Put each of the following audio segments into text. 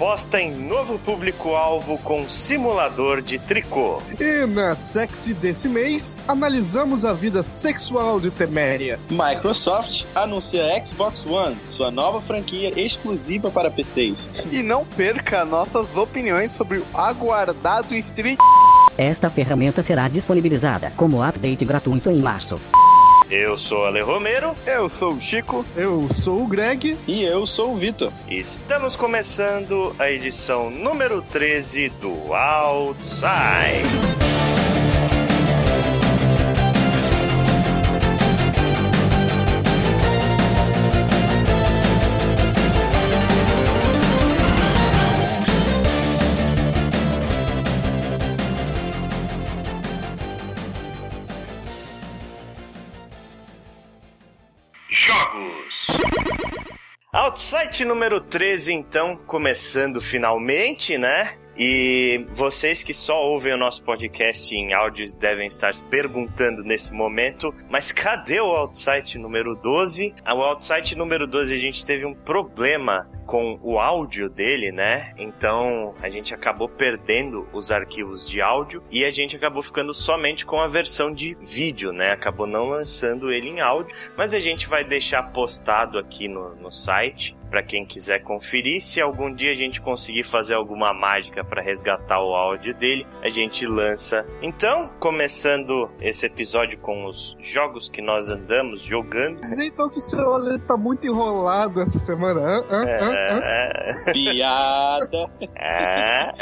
aposta em novo público-alvo com simulador de tricô. E na Sexy desse mês, analisamos a vida sexual de Teméria. Microsoft anuncia Xbox One, sua nova franquia exclusiva para PCs. E não perca nossas opiniões sobre o aguardado Street. Esta ferramenta será disponibilizada como update gratuito em março. Eu sou Ale Romero. Eu sou o Chico. Eu sou o Greg. E eu sou o Vitor. Estamos começando a edição número 13 do Outside. Outside número 13, então, começando finalmente, né? E vocês que só ouvem o nosso podcast em áudios devem estar se perguntando nesse momento, mas cadê o Outside número 12? O Outside número 12 a gente teve um problema com o áudio dele, né? Então a gente acabou perdendo os arquivos de áudio e a gente acabou ficando somente com a versão de vídeo, né? Acabou não lançando ele em áudio, mas a gente vai deixar postado aqui no, no site para quem quiser conferir. Se algum dia a gente conseguir fazer alguma mágica para resgatar o áudio dele, a gente lança. Então, começando esse episódio com os jogos que nós andamos jogando. Dizer então que seu Ale tá muito enrolado essa semana. Hã? Hã? Hã? Hã? Piada. é.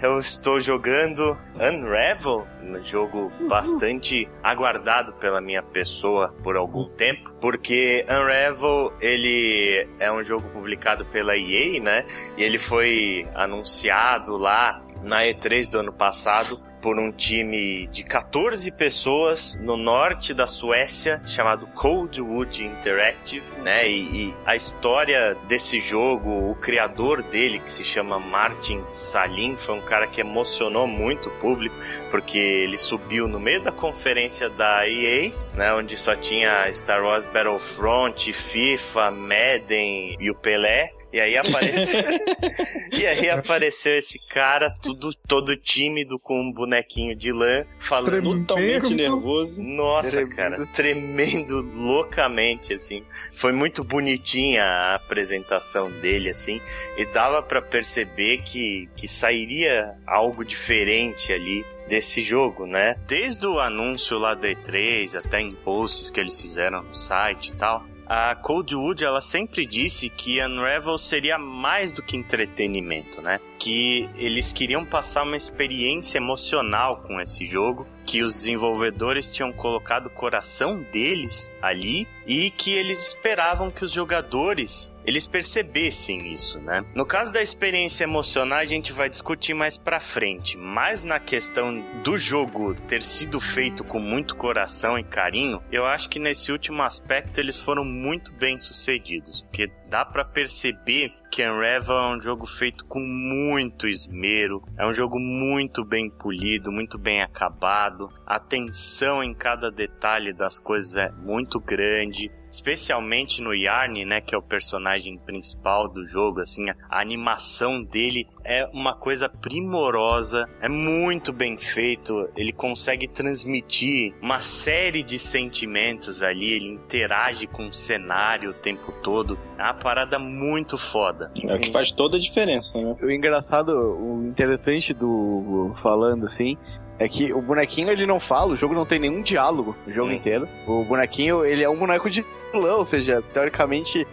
Eu estou jogando Unravel, um jogo bastante aguardado pela minha pessoa por algum tempo, porque Unravel ele é um jogo publicado pela EA, né? E ele foi anunciado lá na E3 do ano passado por um time de 14 pessoas no norte da Suécia chamado Coldwood Interactive, né? E, e, a história desse jogo, o criador dele, que se chama Martin Salim, foi um cara que emocionou muito o público, porque ele subiu no meio da conferência da EA, né? Onde só tinha Star Wars Battlefront, FIFA, Madden e o Pelé. E aí apareceu. e aí apareceu esse cara, tudo todo tímido, com um bonequinho de lã, falando. Tremendo. Totalmente nervoso. Nossa, Tremendo. cara, tremendo loucamente, assim. Foi muito bonitinha a apresentação dele, assim, e dava pra perceber que, que sairia algo diferente ali desse jogo, né? Desde o anúncio lá da E3 até em posts que eles fizeram no site e tal, a Coldwood ela sempre disse que Unravel seria mais do que entretenimento, né? Que eles queriam passar uma experiência emocional com esse jogo, que os desenvolvedores tinham colocado o coração deles ali e que eles esperavam que os jogadores eles percebessem isso, né? No caso da experiência emocional, a gente vai discutir mais pra frente, mas na questão do jogo ter sido feito com muito coração e carinho, eu acho que nesse último aspecto eles foram muito bem sucedidos, porque dá pra perceber que Unravel é um jogo feito com muito esmero, é um jogo muito bem polido, muito bem acabado, a atenção em cada detalhe das coisas é muito grande, especialmente no Yarn, né, que é o personagem principal do jogo, assim, a animação dele é uma coisa primorosa, é muito bem feito, ele consegue transmitir uma série de sentimentos ali, ele interage com o cenário o tempo todo, é uma parada muito foda. É o que faz toda a diferença, né? O engraçado, o interessante do falando assim, é que o bonequinho ele não fala, o jogo não tem nenhum diálogo o jogo Hum. inteiro. O bonequinho, ele é um boneco de vilão, ou seja, teoricamente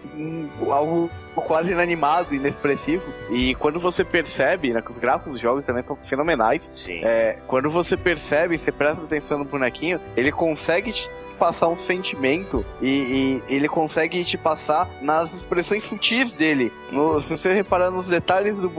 algo quase inanimado, inexpressivo. E quando você percebe, né, que os gráficos dos jogos também são fenomenais, Sim. é, quando você percebe, você presta atenção no bonequinho, ele consegue te passar um sentimento e, e ele consegue te passar nas expressões sutis dele. No- se você reparar nos detalhes do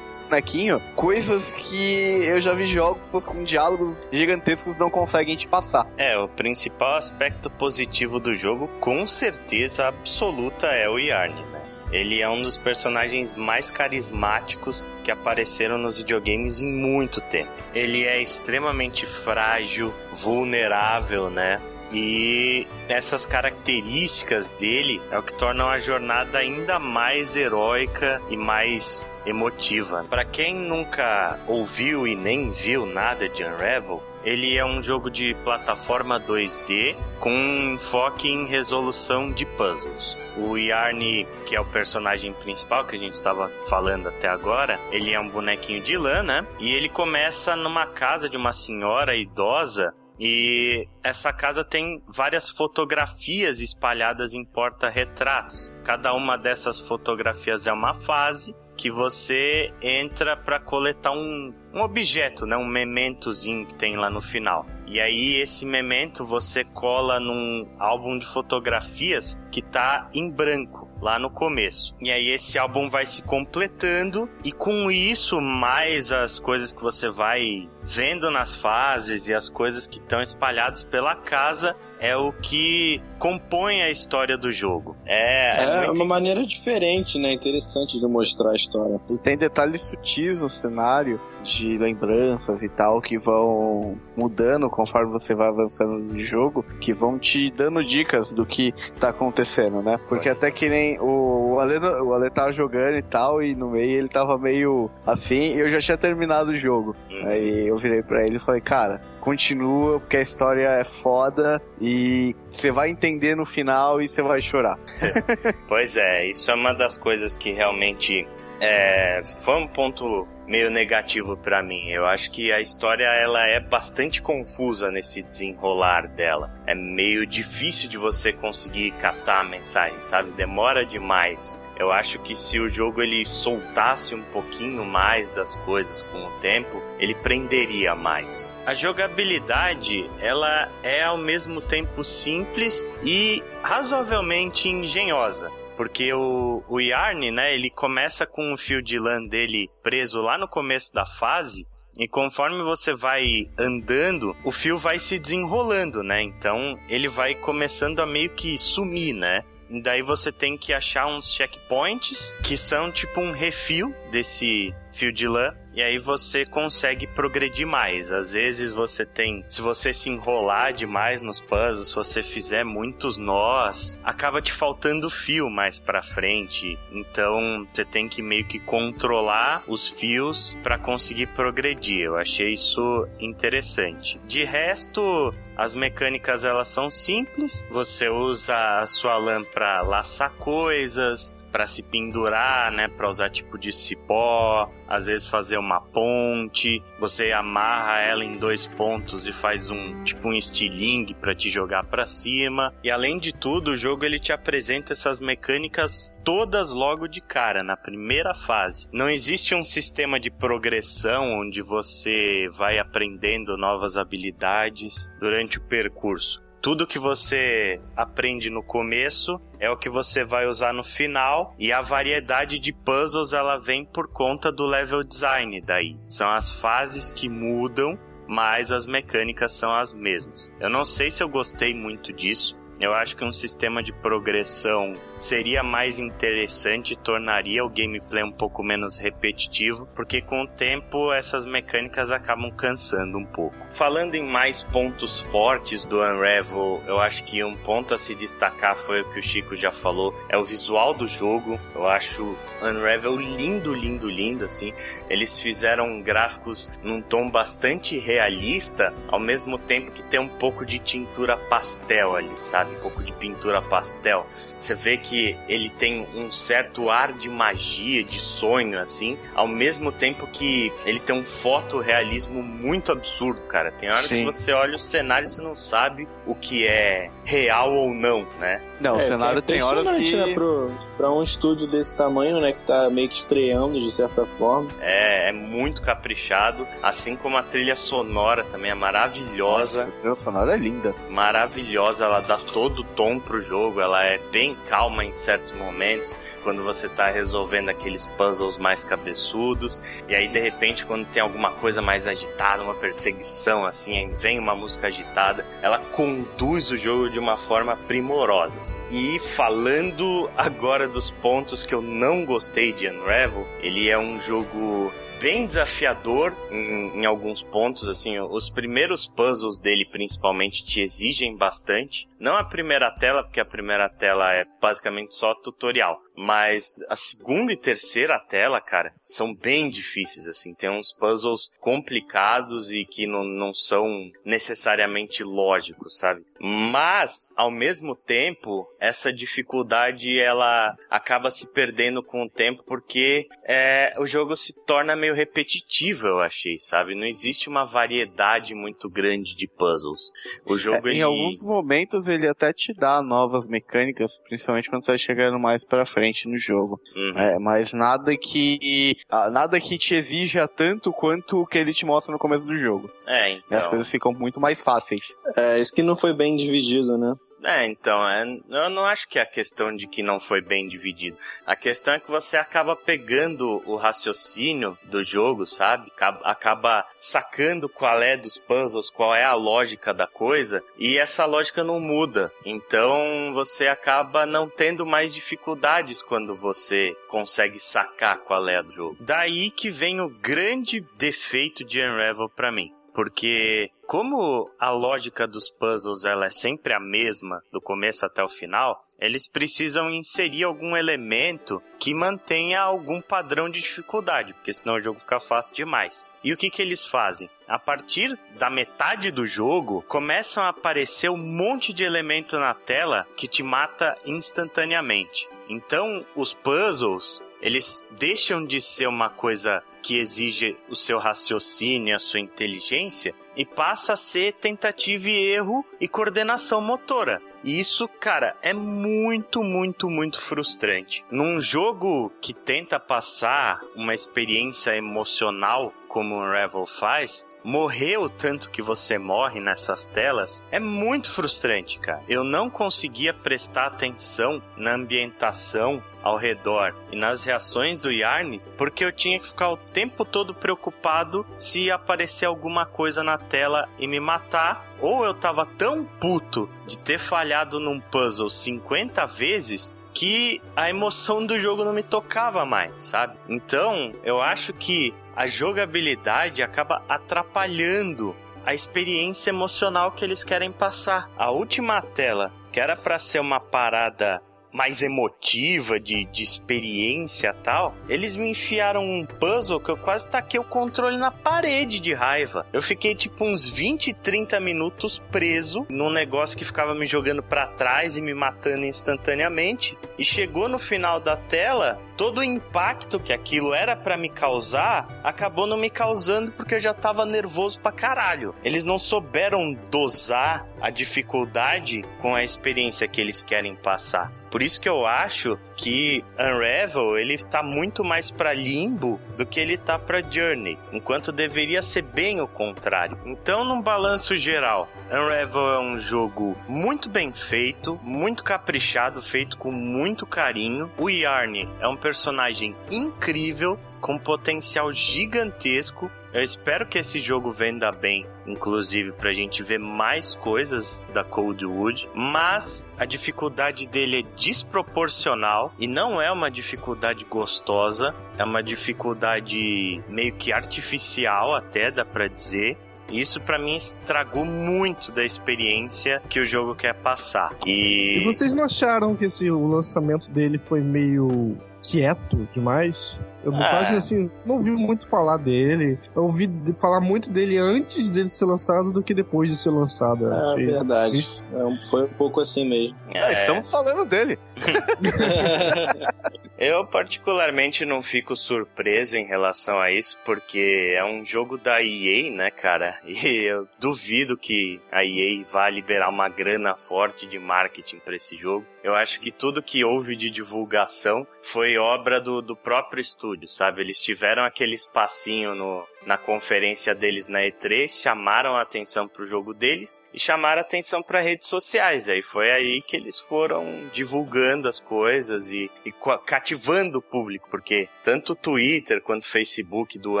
bonequinho, coisas que eu já vi jogos com diálogos gigantescos não conseguem te passar. É, o principal aspecto positivo do jogo, com certeza absoluta, é o Yarn, né? Ele é um dos personagens mais carismáticos que apareceram nos videogames em muito tempo. Ele é extremamente frágil, vulnerável, né? E essas características dele é o que tornam a jornada ainda mais heróica e mais emotiva. Para quem nunca ouviu e nem viu nada de Unravel, ele é um jogo de plataforma 2D com enfoque em resolução de puzzles. O Yarny, que é o personagem principal que a gente estava falando até agora, ele é um bonequinho de lã, né? E ele começa numa casa de uma senhora idosa e essa casa tem várias fotografias espalhadas em porta-retratos. Cada uma dessas fotografias é uma fase que você entra para coletar um, um objeto, né, um mementozinho que tem lá no final. E aí esse memento você cola num álbum de fotografias que tá em branco lá no começo. E aí esse álbum vai se completando e com isso mais as coisas que você vai vendo nas fases e as coisas que estão espalhadas pela casa é o que compõe a história do jogo. É, é, é uma maneira diferente, né? Interessante de mostrar a história. E tem detalhes sutis no cenário de lembranças e tal que vão mudando conforme você vai avançando no jogo, que vão te dando dicas do que tá acontecendo, né? Porque até que nem o, Ale, o Ale tava jogando e tal, e no meio ele tava meio assim, e eu já tinha terminado o jogo. Hum. Aí eu virei para ele e falei, cara, continua, porque a história é foda e você vai entender no final e você vai chorar. pois é, isso é uma das coisas que realmente é, foi um ponto meio negativo para mim. Eu acho que a história ela é bastante confusa nesse desenrolar dela. É meio difícil de você conseguir captar a mensagem, sabe? Demora demais. Eu acho que se o jogo ele soltasse um pouquinho mais das coisas com o tempo, ele prenderia mais. A jogabilidade, ela é ao mesmo tempo simples e razoavelmente engenhosa. Porque o, o Yarn, né, ele começa com o fio de lã dele preso lá no começo da fase, e conforme você vai andando, o fio vai se desenrolando, né? Então ele vai começando a meio que sumir, né? E daí você tem que achar uns checkpoints que são tipo um refil desse fio de lã e aí você consegue progredir mais. Às vezes você tem, se você se enrolar demais nos puzzles, se você fizer muitos nós, acaba te faltando fio mais para frente. Então você tem que meio que controlar os fios para conseguir progredir. Eu achei isso interessante. De resto, as mecânicas elas são simples. Você usa a sua lã para laçar coisas, para se pendurar, né, para usar tipo de cipó, às vezes fazer uma ponte, você amarra ela em dois pontos e faz um tipo um estilingue para te jogar para cima. E além de tudo, o jogo ele te apresenta essas mecânicas todas logo de cara na primeira fase. Não existe um sistema de progressão onde você vai aprendendo novas habilidades durante o percurso tudo que você aprende no começo é o que você vai usar no final e a variedade de puzzles ela vem por conta do level design daí. São as fases que mudam, mas as mecânicas são as mesmas. Eu não sei se eu gostei muito disso. Eu acho que um sistema de progressão seria mais interessante tornaria o gameplay um pouco menos repetitivo, porque com o tempo essas mecânicas acabam cansando um pouco. Falando em mais pontos fortes do Unravel, eu acho que um ponto a se destacar foi o que o Chico já falou, é o visual do jogo. Eu acho Unravel lindo, lindo, lindo assim. Eles fizeram gráficos num tom bastante realista, ao mesmo tempo que tem um pouco de tintura pastel ali, sabe? Um pouco de pintura pastel. Você vê que ele tem um certo ar de magia, de sonho, assim, ao mesmo tempo que ele tem um fotorrealismo muito absurdo, cara. Tem horas Sim. que você olha o cenário e você não sabe o que é real ou não, né? Não, é, o cenário tem horas que... Né, pro, pra um estúdio desse tamanho, né, que tá meio que estreando de certa forma. É, é muito caprichado, assim como a trilha sonora também é maravilhosa. Nossa, a trilha sonora é linda. Maravilhosa, ela dá todo o tom pro jogo, ela é bem calma em certos momentos, quando você tá resolvendo aqueles puzzles mais cabeçudos, e aí de repente quando tem alguma coisa mais agitada, uma perseguição assim, vem uma música agitada, ela conduz o jogo de uma forma primorosa. Assim. E falando agora dos pontos que eu não gostei de Unravel, ele é um jogo bem desafiador em, em, alguns pontos, assim, os primeiros puzzles dele principalmente te exigem bastante. Não a primeira tela, porque a primeira tela é basicamente só tutorial, mas a segunda e terceira tela, cara, são bem difíceis, assim, tem uns puzzles complicados e que não, não são necessariamente lógicos, sabe? Mas, ao mesmo tempo, essa dificuldade ela acaba se perdendo com o tempo porque é, o jogo se torna meio repetitivo, eu achei, sabe? Não existe uma variedade muito grande de puzzles. O jogo é, ele... Em alguns momentos ele até te dá novas mecânicas, principalmente quando você vai chegando mais pra frente no jogo. Uhum. É, mas nada que nada que te exija tanto quanto o que ele te mostra no começo do jogo. É, então. As coisas ficam muito mais fáceis. É, isso que não foi bem dividido, né? É, então, é, eu não acho que é a questão de que não foi bem dividido. A questão é que você acaba pegando o raciocínio do jogo, sabe? Acaba, sacando qual é dos puzzles, qual é a lógica da coisa, e essa lógica não muda. Então você acaba não tendo mais dificuldades quando você consegue sacar qual é do jogo. Daí que vem o grande defeito de Unravel para mim. Porque como a lógica dos puzzles ela é sempre a mesma do começo até o final, eles precisam inserir algum elemento que mantenha algum padrão de dificuldade, porque senão o jogo fica fácil demais. E o que, que eles fazem? A partir da metade do jogo, começam a aparecer um monte de elemento na tela que te mata instantaneamente. Então, os puzzles, eles deixam de ser uma coisa que exige o seu raciocínio, a sua inteligência, e passa a ser tentativa e erro e coordenação motora. E isso, cara, é muito, muito, muito frustrante. Num jogo que tenta passar uma experiência emocional como o Revel faz, morrer o tanto que você morre nessas telas é muito frustrante, cara. Eu não conseguia prestar atenção na ambientação ao redor e nas reações do Yarn, porque eu tinha que ficar o tempo todo preocupado se aparecer alguma coisa na tela e me matar, ou eu tava tão puto de ter falhado num puzzle 50 vezes que a emoção do jogo não me tocava mais, sabe? Então, eu acho que a jogabilidade acaba atrapalhando a experiência emocional que eles querem passar. A última tela, que era para ser uma parada mais emotiva, de, de experiência tal, eles me enfiaram um puzzle que eu quase taquei o controle na parede de raiva. Eu fiquei tipo uns 20, 30 minutos preso num negócio que ficava me jogando para trás e me matando instantaneamente. E chegou no final da tela, todo o impacto que aquilo era para me causar acabou não me causando porque eu já tava nervoso pra caralho. Eles não souberam dosar a dificuldade com a experiência que eles querem passar. Por isso que eu acho que Unravel ele tá muito mais para Limbo do que ele tá para Journey, enquanto deveria ser bem o contrário. Então, num balanço geral, Unravel é um jogo muito bem feito, muito caprichado, feito com muito carinho. O Yarn é um personagem incrível, com potencial gigantesco. Eu espero que esse jogo venda bem, inclusive pra gente ver mais coisas da Coldwood, mas a dificuldade dele é desproporcional e não é uma dificuldade gostosa, é uma dificuldade meio que artificial até dá pra dizer. Isso para mim estragou muito da experiência que o jogo quer passar. E, E vocês não acharam que esse, o lançamento dele foi meio quieto demais? Eu Ah. quase assim, não ouvi muito falar dele. Eu ouvi falar muito dele antes dele ser lançado do que depois de ser lançado. É achei verdade. isso. É um- foi um pouco assim mesmo. É, é, estamos falando dele. Eu particularmente não fico surpreso em relação a isso, porque é um jogo da EA, né, cara? E eu duvido que a EA vá liberar uma grana forte de marketing para esse jogo. Eu acho que tudo que houve de divulgação foi obra do, do próprio estúdio, sabe? Eles tiveram aquele espacinho no, na conferência deles na E3, chamaram a atenção pro jogo deles e chamaram a atenção para redes sociais. Aí foi aí que eles foram divulgando as coisas e, e cativando o público, porque tanto o Twitter quanto o Facebook do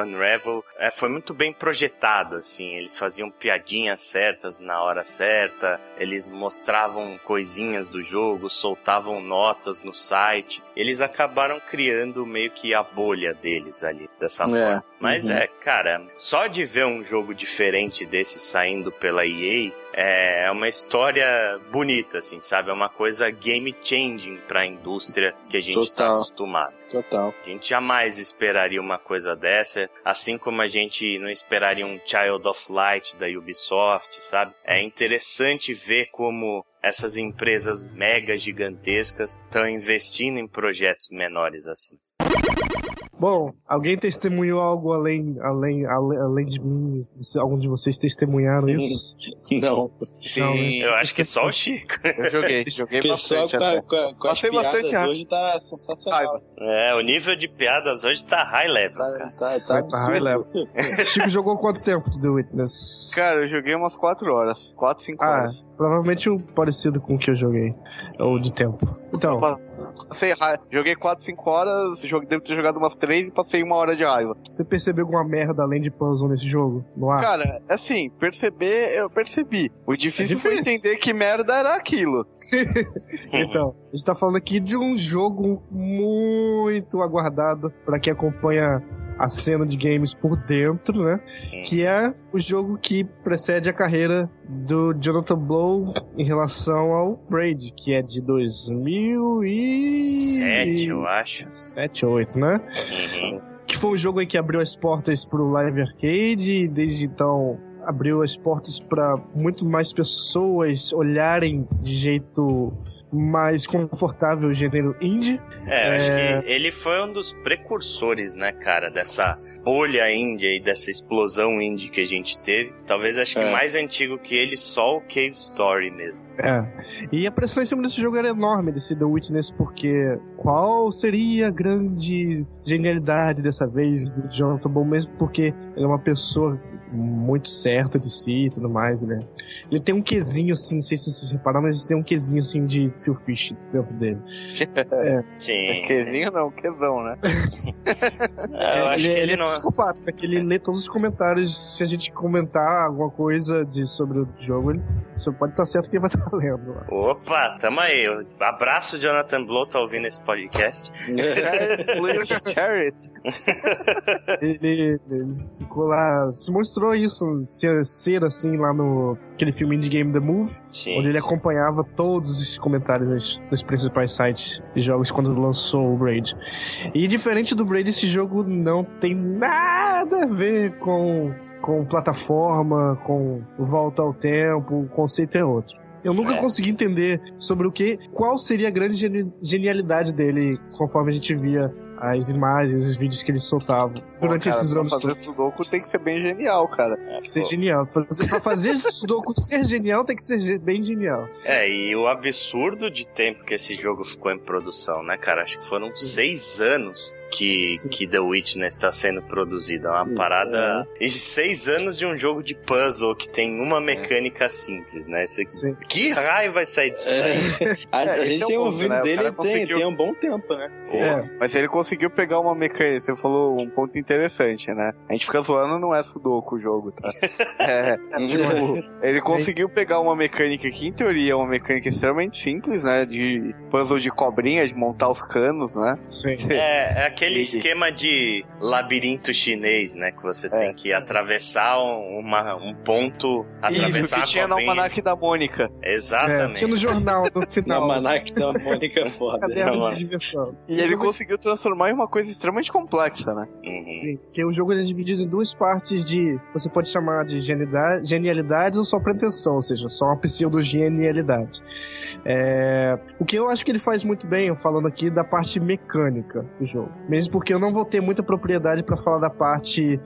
Unravel é, foi muito bem projetado, assim. Eles faziam piadinhas certas na hora certa, eles mostravam coisinhas do jogo, soltavam notas no site. Eles acabaram criando meio que a bolha deles ali, dessa É. forma. Mas Uhum. é, cara, só de ver um jogo diferente desse saindo pela EA é uma história bonita, assim, sabe? É uma coisa game changing pra indústria que a gente tá Total. acostumado. Total. A gente jamais esperaria uma coisa dessa, assim como a gente não esperaria um Child of Light da Ubisoft, sabe? É interessante ver como essas empresas mega gigantescas estão investindo em projetos menores assim. Bom, alguém testemunhou algo além, além, além, além de mim? Algum de vocês testemunharam isso? Não. Não, né? Eu acho que só o Chico. Eu joguei, joguei O pessoal bastante com, a- com, Passei bastante hoje tá sensacional. É, o nível de piadas hoje tá high level, Tá, cara. tá, tá Tá high level. Chico jogou quanto tempo de The Witness? Cara, eu joguei umas 4 horas. 4, 5 Ah, horas. provavelmente um parecido com o que eu joguei. Ou de tempo. Então, Passei ra... Joguei 4, 5 horas, joguei, devo ter jogado umas 3 e passei uma hora de raiva. você percebeu alguma merda além de puzzle nesse jogo? No ar? Cara, assim, perceber, eu percebi. O difícil, É foi difícil. entender que merda era aquilo. Então, a gente tá falando aqui de um jogo muito aguardado pra quem acompanha a cena de games por dentro, né? Que é o jogo que precede a carreira do Jonathan Blow em relação ao Braid, que é de 2007, Sete, eu acho. 7 ou 8, né? Uhum. Que foi um jogo aí que abriu as portas pro Live Arcade e desde então abriu as portas para muito mais pessoas olharem de jeito mais confortável o gênero indie. É, eu acho É. que ele foi um dos precursores, né, cara, dessa bolha índia e dessa explosão indie que a gente teve. Talvez acho que É. mais antigo que ele, só o Cave Story mesmo. É. E a pressão em cima desse jogo era enorme, desse The Witness, porque qual seria a grande genialidade dessa vez do Jonathan Blow, mesmo porque ele é uma pessoa muito certa de si e tudo mais, né? Ele tem um quesinho assim, não sei se vocês repararam, mas ele tem um quesinho assim de Phil Fish dentro dele. Sim. Quezinho não, quezão, né? É, eu acho ele, que ele é não. psicopata, porque ele lê todos os comentários. Se a gente comentar alguma coisa de, sobre o jogo, ele pode estar certo que ele vai estar lendo. lá. Opa, tamo aí. Abraço, Jonathan Blow, tá ouvindo esse podcast. Chariot. Ele, ele ficou lá, se mostrou isso, ser, ser assim lá no aquele filme Indie Game The Move, Sim. onde ele acompanhava todos os comentários dos, dos principais sites de jogos quando lançou o Braid. E diferente do Braid, esse jogo não tem nada a ver com, com plataforma, com volta ao tempo, o conceito é outro. Eu nunca É. consegui entender sobre o que, qual seria a grande geni- genialidade dele, conforme a gente via as imagens, os vídeos que ele soltava durante cara, esses anos. fazer todos. Sudoku tem que ser bem genial, cara. É, Ser pô. genial. Fazer, pra fazer Sudoku ser genial, tem que ser bem genial. É, e o absurdo de tempo que esse jogo ficou em produção, né, cara? Acho que foram seis anos que, Sim. que The Witness está sendo produzido. É uma Sim, parada. E seis anos de um jogo de puzzle que tem uma mecânica simples, né? Esse... Sim. Que raio vai sair disso É. daí? A, a É, esse gente é tem ouvido né? Dele tem, conseguiu- tem um bom tempo, né? É. Mas ele conseguiu pegar uma mecânica. Você falou um ponto interessante, né? A gente fica zoando, não é Sudoku o jogo, tá? É, tipo, ele conseguiu pegar uma mecânica que, em teoria, é uma mecânica extremamente simples, né? De puzzle de cobrinha, de montar os canos, né? Sim. É, é aquele E- esquema de labirinto chinês, né? Que você tem que atravessar um, uma- um ponto, atravessar Isso, que a tinha no cobrinha. almanac da Mônica. É, Exatamente. tinha no jornal, no Na final. Manac da Mônica é foda. Diversão. E ele conseguiu transformar em uma coisa extremamente complexa, né? Uhum. Sim, porque o jogo é dividido em duas partes de. Você pode chamar de genialidade, ou só pretensão, ou seja, só uma pseudo-genialidade. É, o que eu acho que ele faz muito bem, falando aqui da parte mecânica do jogo. Mesmo porque eu não vou ter muita propriedade pra falar da parte.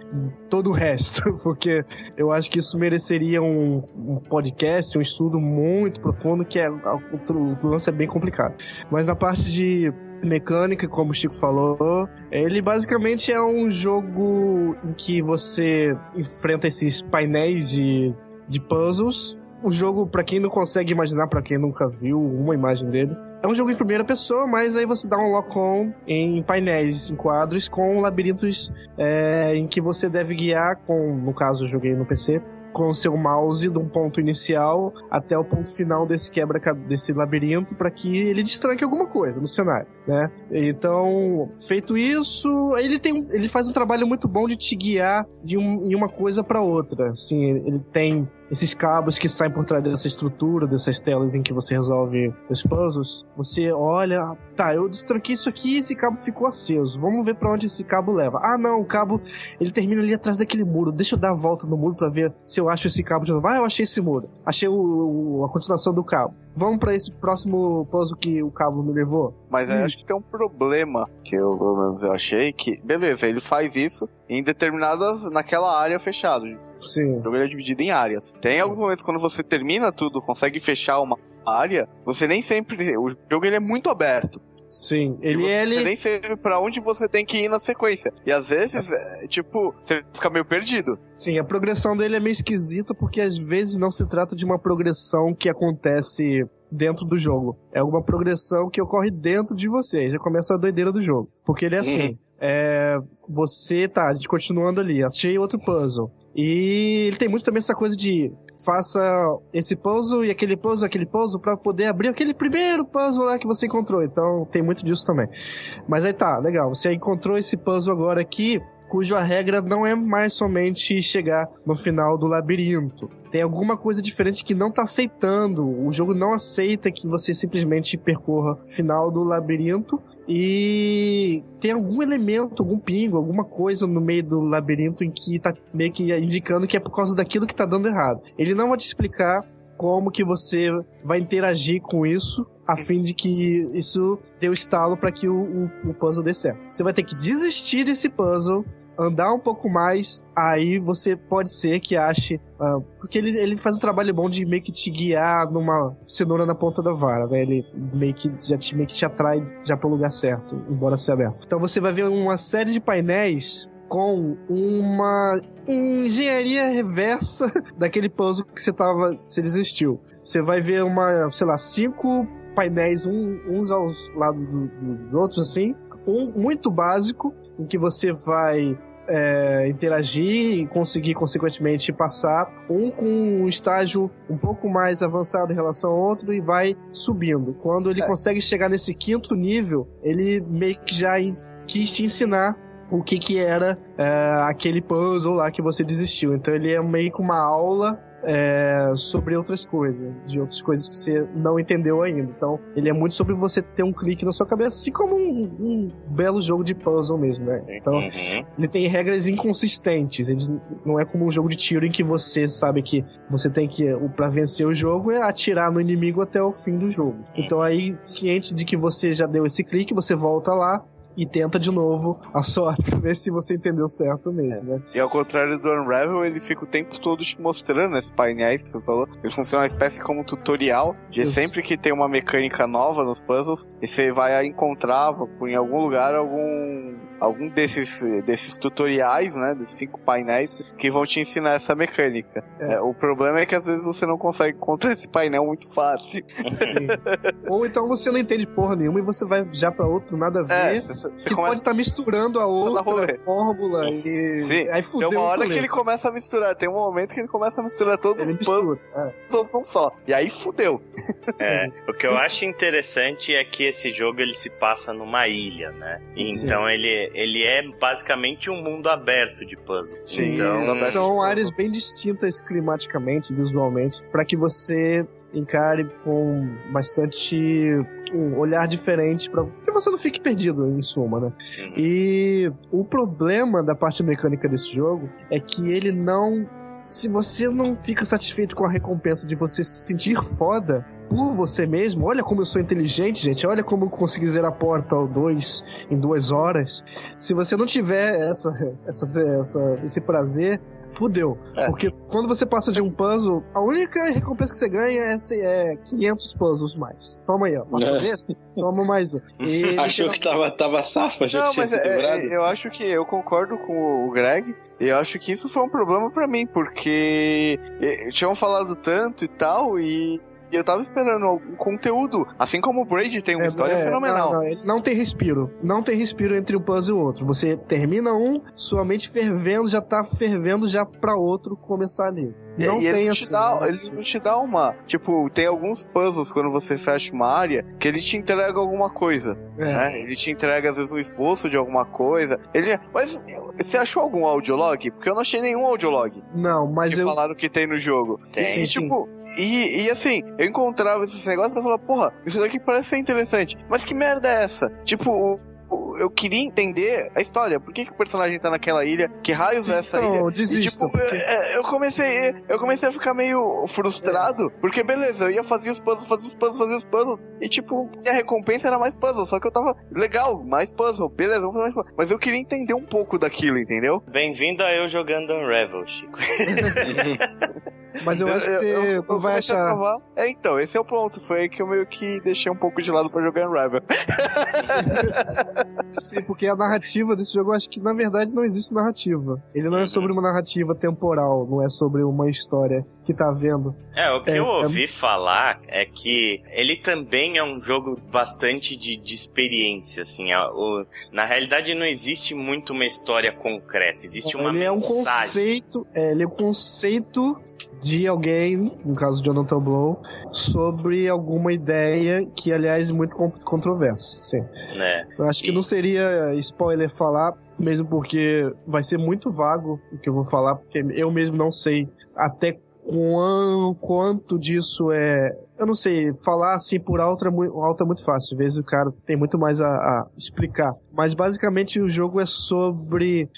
todo o resto, porque eu acho que isso mereceria um, um podcast, um estudo muito profundo, que é. O lance é bem complicado. Mas na parte de mecânica, como o Chico falou, ele basicamente é um jogo em que você enfrenta esses painéis de, de puzzles. O jogo, pra quem não consegue imaginar, pra quem nunca viu uma imagem dele, é um jogo em primeira pessoa, mas aí você dá um lock-on em painéis, em quadros, com labirintos é, em que você deve guiar, com, no caso eu joguei no PC, com seu mouse de um ponto inicial até o ponto final desse quebra desse labirinto para que ele destranque alguma coisa no cenário, né? Então, feito isso, ele tem ele faz um trabalho muito bom de te guiar de um, uma coisa para outra. Assim, ele tem esses cabos que saem por trás dessa estrutura, dessas telas em que você resolve os puzzles, você olha, tá, eu destranquei isso aqui e esse cabo ficou aceso. Vamos ver para onde esse cabo leva. Ah, não, o cabo ele termina ali atrás daquele muro. Deixa eu dar a volta no muro para ver se eu acho esse cabo de novo. Ah, eu achei esse muro. Achei o, o, a continuação do cabo. Vamos para esse próximo puzzle que o cabo me levou. Mas aí hum. acho que tem um problema que eu, pelo menos, eu achei que, beleza, ele faz isso em determinadas, naquela área fechada Sim. O jogo é dividido em áreas. Tem alguns momentos quando você termina tudo, consegue fechar uma área, você nem sempre. O jogo ele é muito aberto. Sim, ele você, é. Ele... Nem sabe pra onde você tem que ir na sequência. E às vezes, é. tipo, você fica meio perdido. Sim, a progressão dele é meio esquisita porque às vezes não se trata de uma progressão que acontece dentro do jogo. É uma progressão que ocorre dentro de você. Aí já começa a doideira do jogo. Porque ele é assim. Uhum. É, você tá, a gente continuando ali, achei outro puzzle. E ele tem muito também essa coisa de faça esse puzzle e aquele puzzle, aquele puzzle para poder abrir aquele primeiro puzzle lá que você encontrou. Então tem muito disso também. Mas aí tá, legal. Você encontrou esse puzzle agora aqui, cuja regra não é mais somente chegar no final do labirinto. Tem alguma coisa diferente que não tá aceitando. O jogo não aceita que você simplesmente percorra o final do labirinto e tem algum elemento, algum pingo, alguma coisa no meio do labirinto em que tá meio que indicando que é por causa daquilo que tá dando errado. Ele não vai te explicar como que você vai interagir com isso a fim de que isso dê o estalo para que o, o, o, puzzle dê certo. Você vai ter que desistir desse puzzle andar um pouco mais, aí você pode ser que ache. Uh, porque ele, ele faz um trabalho bom de meio que te guiar numa cenoura na ponta da vara, né? Ele meio que já te, meio que te atrai já pro lugar certo, embora seja aberto. Então você vai ver uma série de painéis com uma engenharia reversa daquele puzzle que você tava. Você desistiu. Você vai ver uma, sei lá, cinco painéis, um, uns aos lados do, do, dos outros, assim. Um muito básico, em que você vai é, interagir e conseguir, consequentemente, passar um com um estágio um pouco mais avançado em relação ao outro e vai subindo. Quando ele é. consegue chegar nesse quinto nível, ele meio que já quis te ensinar o que que era é, aquele puzzle lá que você desistiu. Então ele é meio que uma aula é, sobre outras coisas, de outras coisas que você não entendeu ainda. Então, ele é muito sobre você ter um clique na sua cabeça, assim como um, um belo jogo de puzzle mesmo, né? Então, uhum. ele tem regras inconsistentes. Ele não é como um jogo de tiro em que você sabe que você tem que, para vencer o jogo, é atirar no inimigo até o fim do jogo. Então, aí, ciente de que você já deu esse clique, você volta lá, e tenta de novo a sorte pra ver se você entendeu certo mesmo, né? E ao contrário do Unravel, ele fica o tempo todo te mostrando esses painéis que você falou. Ele funciona uma espécie como tutorial de Isso. sempre que tem uma mecânica nova nos puzzles, e você vai encontrar em algum lugar algum algum desses, desses tutoriais, né, desses cinco painéis que vão te ensinar essa mecânica. É. É, o problema é que às vezes você não consegue encontrar esse painel muito fácil. Ou então você não entende porra nenhuma e você vai já para outro nada a é, ver, é, que começa... pode estar tá misturando a outra fórmula e Sim. aí fudeu Tem uma hora que ele começa a misturar, tem um momento que ele começa a misturar todos ele os puzzles é. só. E aí fudeu. É, o que eu acho interessante é que esse jogo ele se passa numa ilha, né? Então Sim. ele ele é basicamente um mundo aberto de puzzle. Sim, então, são áreas bem distintas climaticamente, visualmente, para que você encare com bastante um olhar diferente para que você não fique perdido em suma, né? Uhum. E o problema da parte mecânica desse jogo é que ele não se você não fica satisfeito com a recompensa de você se sentir foda, por você mesmo. Olha como eu sou inteligente, gente. Olha como eu consegui zerar Portal 2 em duas horas. Se você não tiver essa, essa, essa esse prazer, fudeu. É. Porque quando você passa de um puzzle, a única recompensa que você ganha é, é 500 puzzles mais. Toma aí, ó. Passou é. desse? Toma mais um. E, Achou que tava, tava safo? Achou não, que tinha mas sido é, Eu acho que eu concordo com o Greg. Eu acho que isso foi um problema para mim, porque tinham falado tanto e tal, e e eu tava esperando algum conteúdo. Assim como o Braid tem uma é, história é, fenomenal. Não, não, não, tem respiro. Não tem respiro entre um puzzle e o outro. Você termina um, sua mente fervendo, já tá fervendo já pra outro começar ali. Não e ele tem não, te assim, dá, né? ele não te dá uma. Tipo, tem alguns puzzles quando você fecha uma área que ele te entrega alguma coisa. É. Né? Ele te entrega, às vezes, um esboço de alguma coisa. Ele, mas você achou algum audiolog? Porque eu não achei nenhum audiolog Não, mas que eu. falaram que tem no jogo. Tem. Sim, E, sim. tipo, e, e assim, eu encontrava esses negócios e eu falava, porra, isso daqui parece ser interessante. Mas que merda é essa? Tipo, eu queria entender a história. Por que, que o personagem tá naquela ilha? Que raios é essa ilha? Então, E, desista. tipo, eu, eu comecei, eu comecei a ficar meio frustrado, porque beleza, eu ia fazer os puzzles, fazer os puzzles, fazer os puzzles, e tipo, minha recompensa era mais puzzle, só que eu tava, legal, mais puzzle, beleza, vamos fazer mais puzzle. Mas eu queria entender um pouco daquilo, entendeu? Bem-vindo a eu jogando Unravel, Chico. Mas eu acho que você eu não vai comecei a achar. É, então, esse é o ponto. Foi aí que eu meio que deixei um pouco de lado pra jogar Unravel. Sim, porque a narrativa desse jogo, eu acho que na verdade não existe narrativa. Ele não é sobre uma narrativa temporal, não é sobre uma história que tá vendo. É, o que É, eu é- ouvi falar é que ele também é um jogo bastante de, de experiência, assim. a- o- na realidade, não existe muito uma história concreta, existe uma ele é um mensagem. conceito, é, ele é um conceito de alguém, no caso de Jonathan Blow, sobre alguma ideia que, aliás, é muito con- controversa. Sim. né? Eu acho que E- não seria spoiler falar, mesmo porque vai ser muito vago o que eu vou falar, porque eu mesmo não sei até quan- quanto disso é. Eu não sei, falar assim por alto é muito, alto é muito fácil. Às vezes o cara tem muito mais a, a explicar. Mas basicamente o jogo é sobre.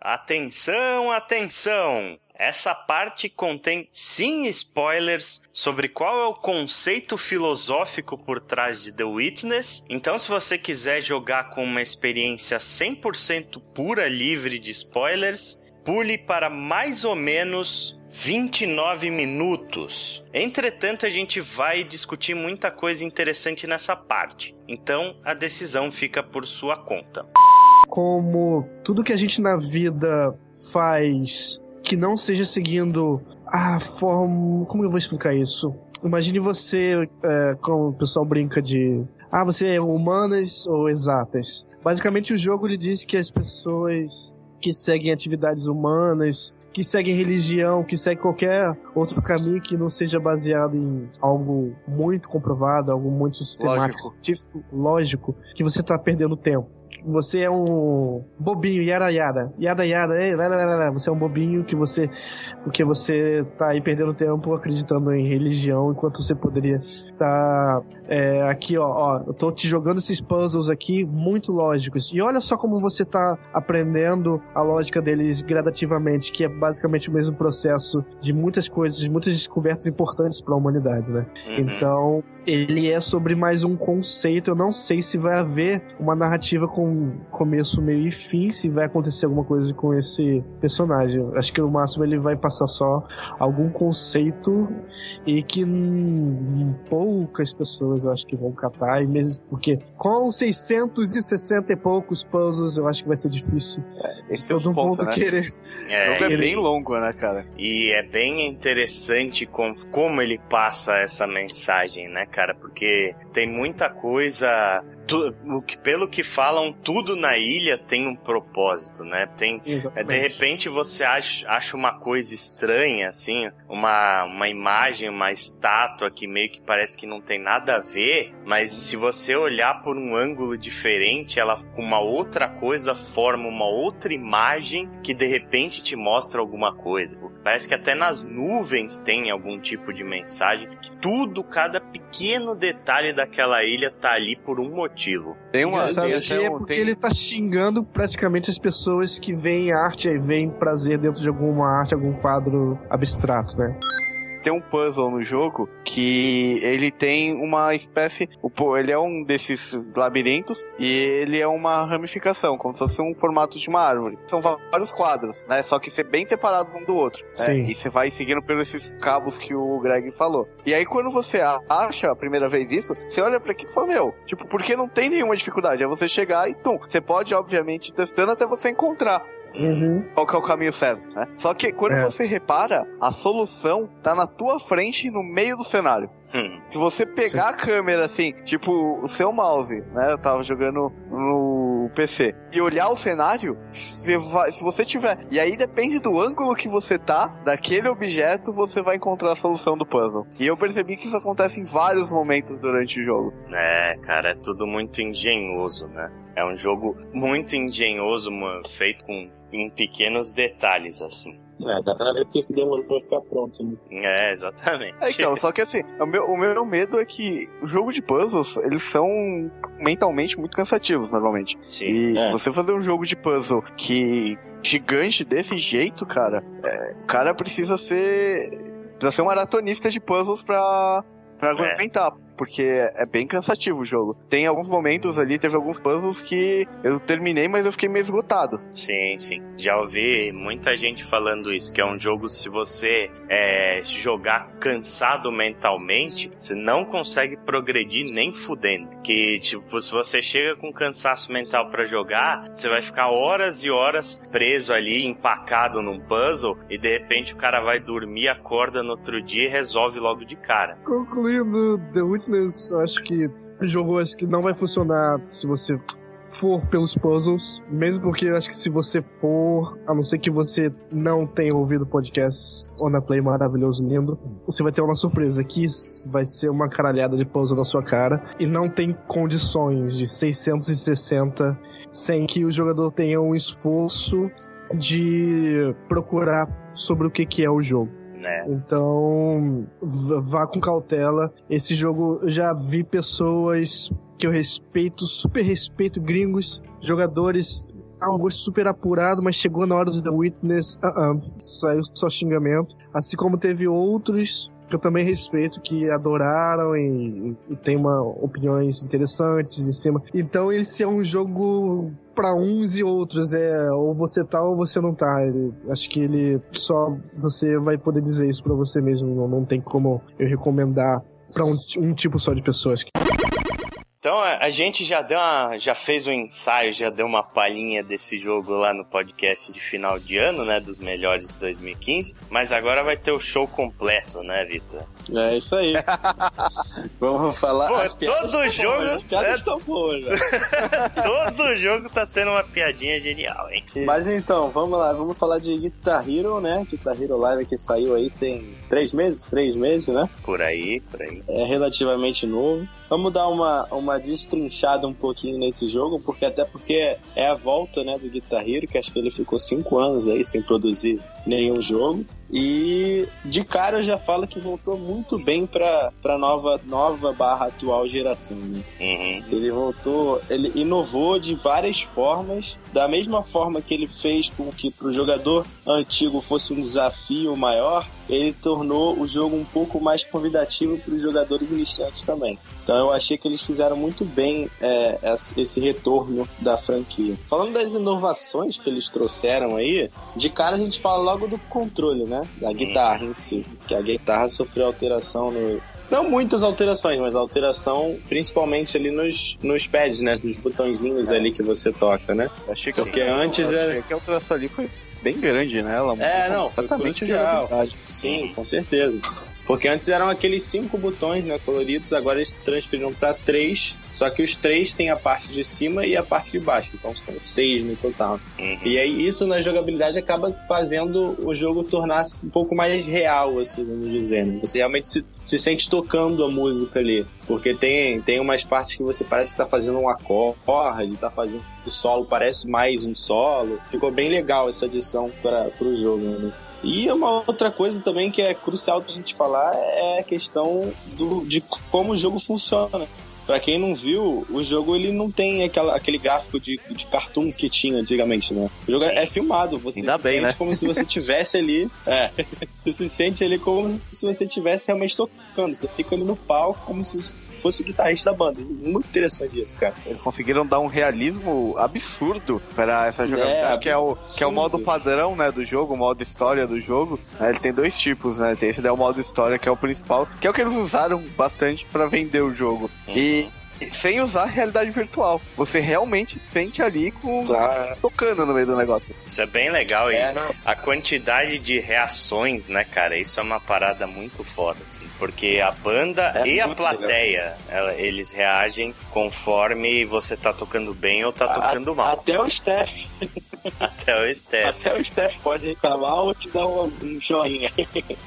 Atenção, atenção! Essa parte contém sim spoilers sobre qual é o conceito filosófico por trás de The Witness. Então, se você quiser jogar com uma experiência 100% pura, livre de spoilers, pule para mais ou menos 29 minutos. Entretanto, a gente vai discutir muita coisa interessante nessa parte. Então, a decisão fica por sua conta. como tudo que a gente na vida faz que não seja seguindo a forma. Como eu vou explicar isso? Imagine você, é, como o pessoal brinca de. Ah, você é humanas ou exatas? Basicamente, o jogo lhe diz que as pessoas que seguem atividades humanas, que seguem religião, que seguem qualquer outro caminho que não seja baseado em algo muito comprovado, algo muito sistemático, Lógico. científico, lógico, que você tá perdendo tempo. Você é um bobinho, yara yara, yara yara, ei, lá, lá, lá, você é um bobinho que você, porque você tá aí perdendo tempo acreditando em religião, enquanto você poderia estar é, aqui, ó, ó, eu tô te jogando esses puzzles aqui muito lógicos. E olha só como você tá aprendendo a lógica deles gradativamente, que é basicamente o mesmo processo de muitas coisas, de muitas descobertas importantes para a humanidade, né? Uhum. Então, ele é sobre mais um conceito. Eu não sei se vai haver uma narrativa com começo, meio e fim, se vai acontecer alguma coisa com esse personagem. Acho que no máximo ele vai passar só algum conceito e que poucas pessoas eu acho que vão catar, e mesmo porque com 660 e poucos puzzles eu acho que vai ser difícil. Esse é o todo ponto, mundo né? querer. É, é bem longo, né, cara? E é bem interessante com, como ele passa essa mensagem, né, cara? Porque tem muita coisa. tu- o que, pelo que falam, tudo na ilha tem um propósito, né? Tem, Sim, é, de repente você acha, acha uma coisa estranha, assim, uma, uma imagem, uma estátua que meio que parece que não tem nada a ver, mas se você olhar por um ângulo diferente, ela com uma outra coisa forma uma outra imagem que de repente te mostra alguma coisa. Parece que até nas nuvens tem algum tipo de mensagem, que tudo, cada pequeno detalhe daquela ilha tá ali por um motivo. Tem uma. Sabe tem que é porque tem- ele tá xingando praticamente as pessoas que veem arte e veem prazer dentro de alguma arte, algum quadro abstrato, né? Tem um puzzle no jogo que ele tem uma espécie. Ele é um desses labirintos e ele é uma ramificação, como se fosse um formato de uma árvore. São vários quadros, né? Só que ser bem separados um do outro. né? E você vai seguindo pelos esses cabos que o Greg falou. E aí, quando você acha a primeira vez isso, você olha pra aquilo e fala, meu, tipo, porque não tem nenhuma dificuldade. É você chegar e, tum, você pode, obviamente, ir testando até você encontrar Uhum. qual que é o caminho certo, né? Só que quando É. você repara, a solução tá na tua frente, no meio do cenário. Hum. Se você pegar a câmera assim, tipo o seu mouse, né? Eu tava jogando no PC e olhar o cenário, você vai, se você tiver. E aí depende do ângulo que você tá, daquele objeto, você vai encontrar a solução do puzzle. E eu percebi que isso acontece em vários momentos durante o jogo. É, cara, é tudo muito engenhoso, né? É um jogo muito engenhoso, mano, feito com em pequenos detalhes, assim. É, dá pra ver porque que demorou pra ficar pronto, né? É, exatamente. É, então, só que assim, o meu, o meu medo é que o jogo de puzzles, eles são mentalmente muito cansativos, normalmente. Sim. E É. você fazer um jogo de puzzle que gigante desse jeito, cara, é, o cara precisa ser. Precisa ser um maratonista de puzzles pra, pra aguentar. Porque é bem cansativo o jogo. Tem alguns momentos ali, teve alguns puzzles que eu terminei, mas eu fiquei meio esgotado. Sim, sim. Já ouvi muita gente falando isso, que é um jogo, se você é, jogar cansado mentalmente, você não consegue progredir nem fudendo. Que, tipo, se você chega com cansaço mental pra jogar, você vai ficar horas e horas preso ali, empacado num puzzle, e de repente o cara vai dormir, acorda no outro dia e resolve logo de cara. Concluindo The Eu acho que o jogo acho que não vai funcionar se você for pelos puzzles, mesmo porque eu acho que se você for, a não ser que você não tenha ouvido podcasts On a Play maravilhoso, lindo, você vai ter uma surpresa que vai ser uma caralhada de puzzle na sua cara e não tem condições de 660 sem que o jogador tenha um esforço de procurar sobre o que que é o jogo. Né? Então, vá com cautela. Esse jogo eu já vi pessoas que eu respeito, super respeito, gringos, jogadores. Ah, um gosto super apurado, mas chegou na hora do The Witness, ah, ah, saiu só xingamento. Assim como teve outros que eu também respeito, que adoraram e, e tem uma, opiniões interessantes em cima. Então, esse é um jogo pra uns e outros, é ou você tá ou você não tá. Ele- acho que ele só você vai poder dizer isso pra você mesmo, não, não tem como eu recomendar pra um, um tipo só de pessoas. Então a gente já deu uma, já fez um ensaio, já deu uma palhinha desse jogo lá no podcast de final de ano, né, dos melhores de 2015, mas agora vai ter o show completo, né, Vitor? É isso aí. Vamos falar. Pô, as piadas todo jogo- boas, As piadas é- estão boas. Todo jogo tá tendo uma piadinha genial, hein? Mas então, vamos lá, vamos falar de Guitar Hero, né? Guitar Hero Live que saiu aí tem três meses, três meses, né? Por aí, por aí. É relativamente novo. Vamos dar uma, uma destrinchada um pouquinho nesse jogo, porque até porque é a volta, né, do Guitar Hero, que acho que ele ficou cinco anos aí sem produzir nenhum jogo. E de cara eu já falo que voltou muito bem pra, pra nova, nova barra atual geração, né? Uhum. Ele voltou, ele inovou de várias formas, da mesma forma que ele fez com que para o jogador antigo fosse um desafio maior, ele tornou o jogo um pouco mais convidativo para os jogadores iniciantes também. Então eu achei que eles fizeram muito bem é, esse retorno da franquia. Falando das inovações que eles trouxeram aí, de cara a gente fala logo do controle, né? Da guitarra em si. Que a guitarra sofreu alteração no, não muitas alterações, mas alteração principalmente ali nos, nos pads, né? Nos botõezinhos ali que você toca, né? Achei que Porque antes era- achei que a alteração ali foi bem grande, né? Ela É, não, foi completamente a crucial. Sim, com certeza. Porque antes eram aqueles cinco botões né, coloridos, agora eles transferiram para três, só que os três têm a parte de cima e a parte de baixo, então são seis no total. Uhum. E aí isso na jogabilidade acaba fazendo o jogo tornar-se um pouco mais real, assim, vamos dizer. né? Você realmente se, se sente tocando a música ali. Porque tem, tem umas partes que você parece que tá fazendo um acorde, tá fazendo. O solo parece mais um solo. Ficou bem legal essa adição para o jogo, né? E uma outra coisa também que é crucial pra gente falar é a questão do, de como o jogo funciona. Pra quem não viu, o jogo ele não tem aquela, aquele gráfico de, de cartoon que tinha antigamente, né? O jogo é, é filmado, você Ainda se bem, sente né? como se você tivesse ali. É, você se sente ali como se você tivesse realmente tocando. Você fica ali no palco como se você fosse o guitarrista da banda. Muito interessante isso, cara. Eles conseguiram dar um realismo absurdo para essa jogabilidade, É, que é o que é o modo padrão, né, do jogo, o modo história do jogo. né, ele tem dois tipos, né? Tem esse daí é o modo história, que é o principal, que é o que eles usaram bastante para vender o jogo. E sem usar realidade virtual. Você realmente sente ali com tocando no meio do negócio. Isso é bem legal e É, não. a quantidade de reações, né, cara? Isso é uma parada muito foda, assim. Porque a banda É e a plateia, ela- eles reagem conforme você tá tocando bem ou tá tocando A- mal. Até o Steph, Até o Steph. até o Steph pode reclamar ou te dar um, um joinha.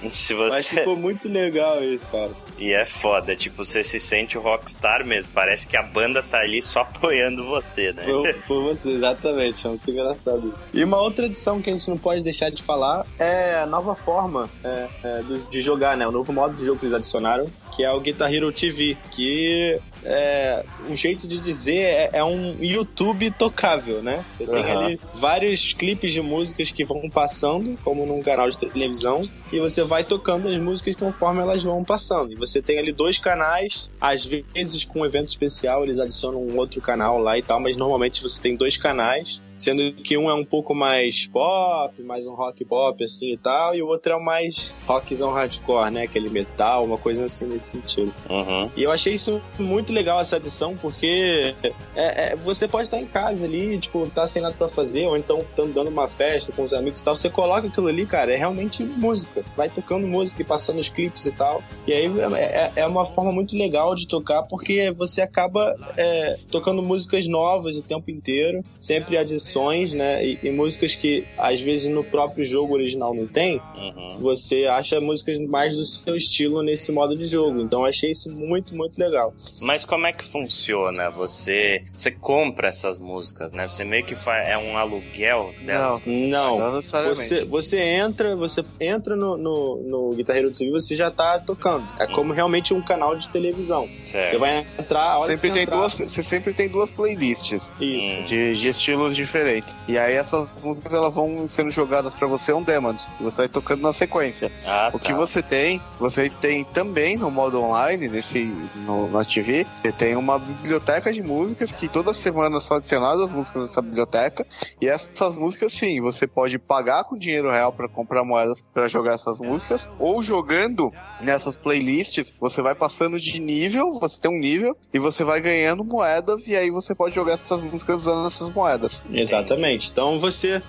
Se Mas você. ficou muito legal isso, cara. E é foda, tipo, você se sente o rockstar mesmo. Parece que a banda tá ali só apoiando você, né? Por, por você, exatamente. É muito engraçado. E uma outra edição que a gente não pode deixar de falar é a nova forma é, é, do- de jogar, né? O novo modo de jogo que eles adicionaram, que é o Guitar Hero TV, que é um jeito de dizer é, é um YouTube tocável, né? Você tem ali vários clipes de músicas que vão passando, como num canal de televisão, e você vai tocando as músicas conforme elas vão passando. E você tem ali dois canais, às vezes com um evento especial eles adicionam um outro canal lá e tal, mas normalmente você tem dois canais, sendo que um é um pouco mais pop, mais um rock pop assim e tal, e o outro é o mais rockzão hardcore, né? Aquele metal, uma coisa assim nesse sentido. Uhum. E eu achei isso muito legal, essa adição, porque é, é, você pode estar em casa ali, tipo, tá sem nada pra fazer, ou então tá dando uma festa com os amigos e tal. Você coloca aquilo ali, cara, é realmente música. Vai tocando música e passando os clipes e tal. E aí é, é- é uma forma muito legal de tocar, porque você acaba é, tocando músicas novas o tempo inteiro, sempre adições, né? E, e músicas que às vezes no próprio jogo original não tem, Uhum. você acha músicas mais do seu estilo nesse modo de jogo. Então eu achei isso muito, muito legal. Mas como é que funciona? Você você compra essas músicas, né? Você meio que faz é um aluguel delas. Não, Não você, você entra, você entra no, no, no Guitar Hero TV, você já tá tocando. É como realmente um canal de televisão. Você Certo. vai entrar, a hora Sempre que você tem entrar, duas, você sempre tem duas playlists Isso. Hum. de, de estilos diferentes. E aí essas músicas elas vão sendo jogadas pra você on demand. Você vai tocando na sequência. Ah, O tá. que você tem, você tem também no modo online, nesse no, na TV, você tem uma biblioteca de músicas que toda semana são adicionadas as músicas dessa biblioteca. E essas músicas, sim, você pode pagar com dinheiro real pra comprar moedas pra jogar essas músicas, ou jogando nessas playlists, você vai passando de nível, você tem um nível, e você vai ganhando moedas, e aí você pode jogar essas músicas usando essas moedas. Exatamente. Então você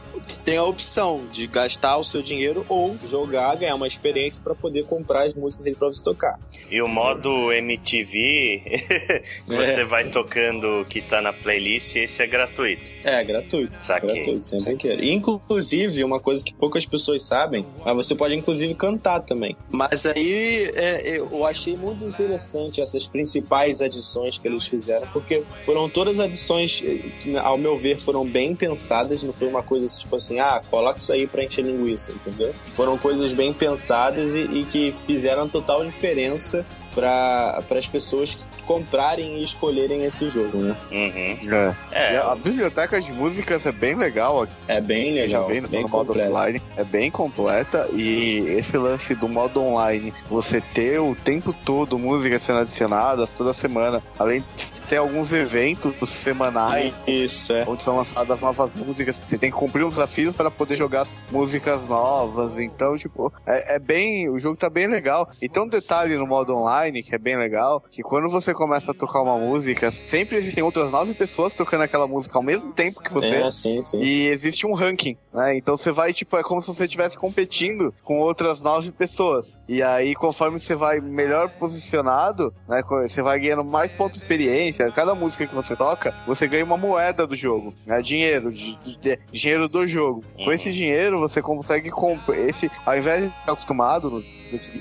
tem a opção de gastar o seu dinheiro ou jogar, ganhar uma experiência pra poder comprar as músicas aí pra você tocar. E o modo MTV, você vai tocando o que tá na playlist, esse é gratuito. É, gratuito. Saquei. Gratuito, brinquedo. Inclusive, uma coisa que poucas pessoas sabem, mas você pode inclusive cantar também. Mas aí é, eu achei muito interessante essas principais adições que eles fizeram, porque foram todas adições que, ao meu ver, foram bem pensadas, não foi uma coisa tipo assim, ah, coloca isso aí pra encher linguiça, entendeu? Foram coisas bem pensadas e, e que fizeram total diferença para as pessoas comprarem e escolherem esse jogo, né? Uhum. É. E É, a biblioteca de músicas é bem legal É bem legal, já vem no bem modo completo. offline, é bem completa e esse lance do modo online, você ter o tempo todo músicas sendo adicionadas toda semana, além de ter alguns eventos semanais Isso, é. onde são lançadas novas músicas, você tem que cumprir uns desafios para poder jogar as músicas novas, então tipo, é, é bem, o jogo tá bem legal. E tem um detalhe no modo online que é bem legal, que quando você começa a tocar uma música, sempre existem outras nove pessoas tocando aquela música ao mesmo tempo que você. É, sim, sim. E existe um ranking, né? Então você vai, tipo, é como se você estivesse competindo com outras nove pessoas. E aí, conforme você vai melhor posicionado, né? Você vai ganhando mais pontos de experiência. Cada música que você toca, você ganha uma moeda do jogo, né? Dinheiro, de, de- de- dinheiro do jogo. Com Uhum. esse dinheiro, você consegue comprar. Esse, ao invés de estar acostumado no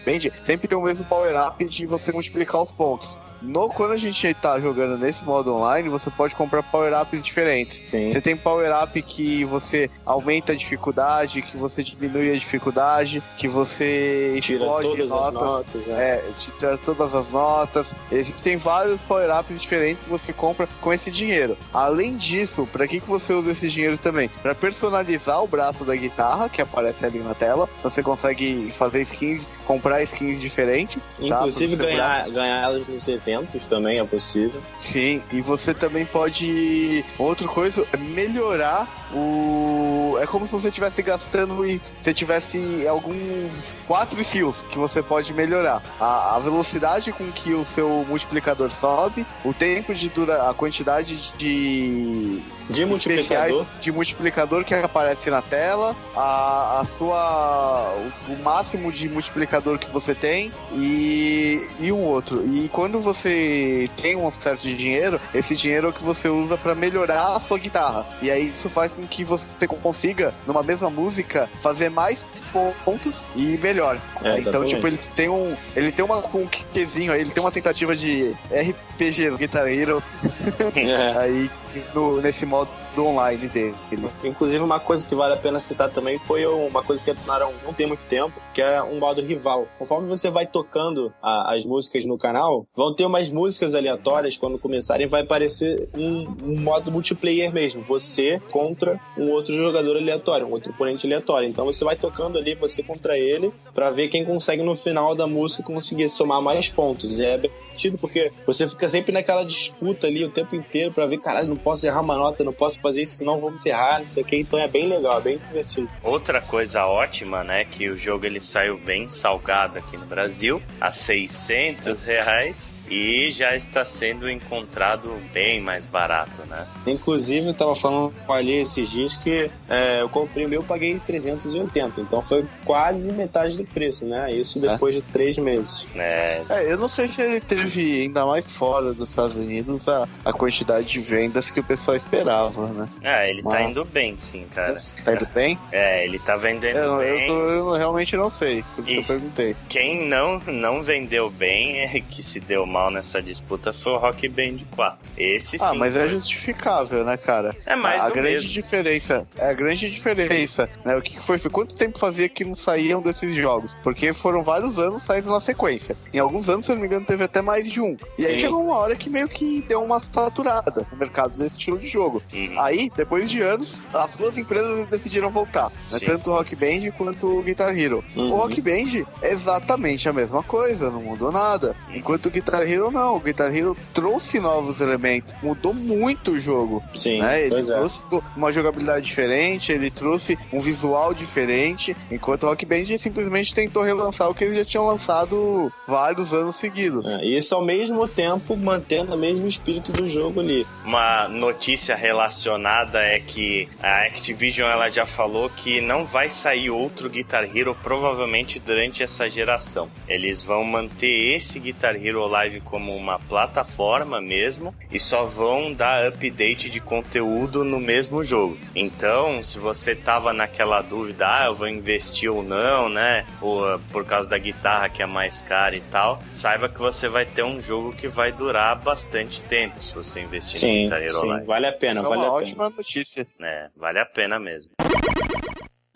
Band, sempre tem o mesmo power-up de você multiplicar os pontos. No, quando a gente tá jogando nesse modo online, você pode comprar power-ups diferentes. Sim. Você tem power-up que você aumenta a dificuldade, que você diminui a dificuldade, que você Tira todas as notas. notas. né? É, te tira todas as notas. Existem vários power-ups diferentes que você compra com esse dinheiro. Além disso, para que, que você usa esse dinheiro também? Para personalizar o braço da guitarra, que aparece ali na tela. Então você consegue fazer skins, comprar skins diferentes. tá? Inclusive seu ganhar, ganhar elas nos eventos também é possível. Sim, e você também pode. Outra coisa melhorar o... é como se você estivesse gastando e você tivesse alguns quatro skills que você pode melhorar. A, a velocidade com que o seu multiplicador sobe, o tempo de dura, a quantidade de de multiplicador de multiplicador que aparece na tela, a, a sua o, o máximo de multiplicador que você tem e, e um outro. E quando você tem um certo dinheiro, esse dinheiro é o que você usa para melhorar a sua guitarra. E aí isso faz com que você consiga, numa mesma música, fazer mais pontos e melhor. É, então, tipo, ele tem um. Ele tem uma, um quezinho aí, ele tem uma tentativa de RPG no Guitar Hero. É. aí no, nesse modo do online dele. Inclusive, uma coisa que vale a pena citar também foi uma coisa que adicionaram não tem muito tempo, que é um modo rival. Conforme você vai tocando a, as músicas no canal, vão ter umas músicas aleatórias quando começarem, vai aparecer um, um modo multiplayer mesmo. Você contra um outro jogador aleatório, um outro oponente aleatório. Então você vai tocando ali, você contra ele, para ver quem consegue no final da música conseguir somar mais pontos. E é bem divertido porque você fica sempre naquela disputa ali o tempo inteiro para ver, caralho, não posso errar uma nota, não posso fazer isso, senão vou me ferrar, não sei o que. Então é bem legal, é bem divertido. Outra coisa ótima, né, que o jogo ele saiu bem salgado aqui no Brasil, a 600 reais e já está sendo encontrado bem mais barato, né? Inclusive, eu tava falando com a Ali esses dias que é, eu comprei o meu, paguei 380, então foi quase metade do preço, né? Isso depois de três meses. É, É, eu não sei se ele teve, ainda mais fora dos Estados Unidos, a, a quantidade de vendas que o pessoal esperava, né? é ele tá Uau. indo bem, sim, cara. Tá indo bem? É, ele tá vendendo Eu, eu, bem. tô- eu realmente não sei, por isso que eu perguntei. Quem não, não vendeu bem, é, que se deu mal nessa disputa, foi o Rock Band 4. Esse sim. Ah, mas é foi- justificável, né, cara? É mais a, a grande mesmo. diferença, é a grande diferença, né? O que foi? Foi quanto tempo fazia que não saíam desses jogos? Porque foram vários anos saindo na sequência. Em alguns anos, se eu não me engano, teve até mais de um. E aí Sim. chegou uma hora que meio que deu uma saturada no mercado desse estilo de jogo. Uhum. Aí, depois de anos, as duas empresas decidiram voltar. Né? Tanto o Rock Band quanto o Guitar Hero. Uhum. O Rock Band é exatamente a mesma coisa, não mudou nada. Enquanto o Guitar Hero não. O Guitar Hero trouxe novos elementos, mudou muito o jogo. Sim, né? Ele pois é. trouxe uma jogabilidade diferente, ele trouxe um visual diferente, enquanto o Rock Band simplesmente tentou relançar o que eles já tinham lançado vários anos seguidos. É, e isso ao mesmo tempo mantendo o mesmo espírito do jogo ali. Uma notícia relacionada é que a Activision ela já falou que não vai sair outro Guitar Hero provavelmente durante essa geração. Eles vão manter esse Guitar Hero Live como uma plataforma mesmo e só vão dar update de conteúdo no mesmo jogo. Então, se você tava naquela dúvida, ah, eu vou investir ou não, né? Ou ah, por causa da guitarra que é mais cara e tal, saiba que você vai ter um jogo que vai durar bastante tempo se você investir no Sim, Guitar Hero sim, Live. vale a pena, é vale uma a pena. ótima notícia. É, vale a pena mesmo.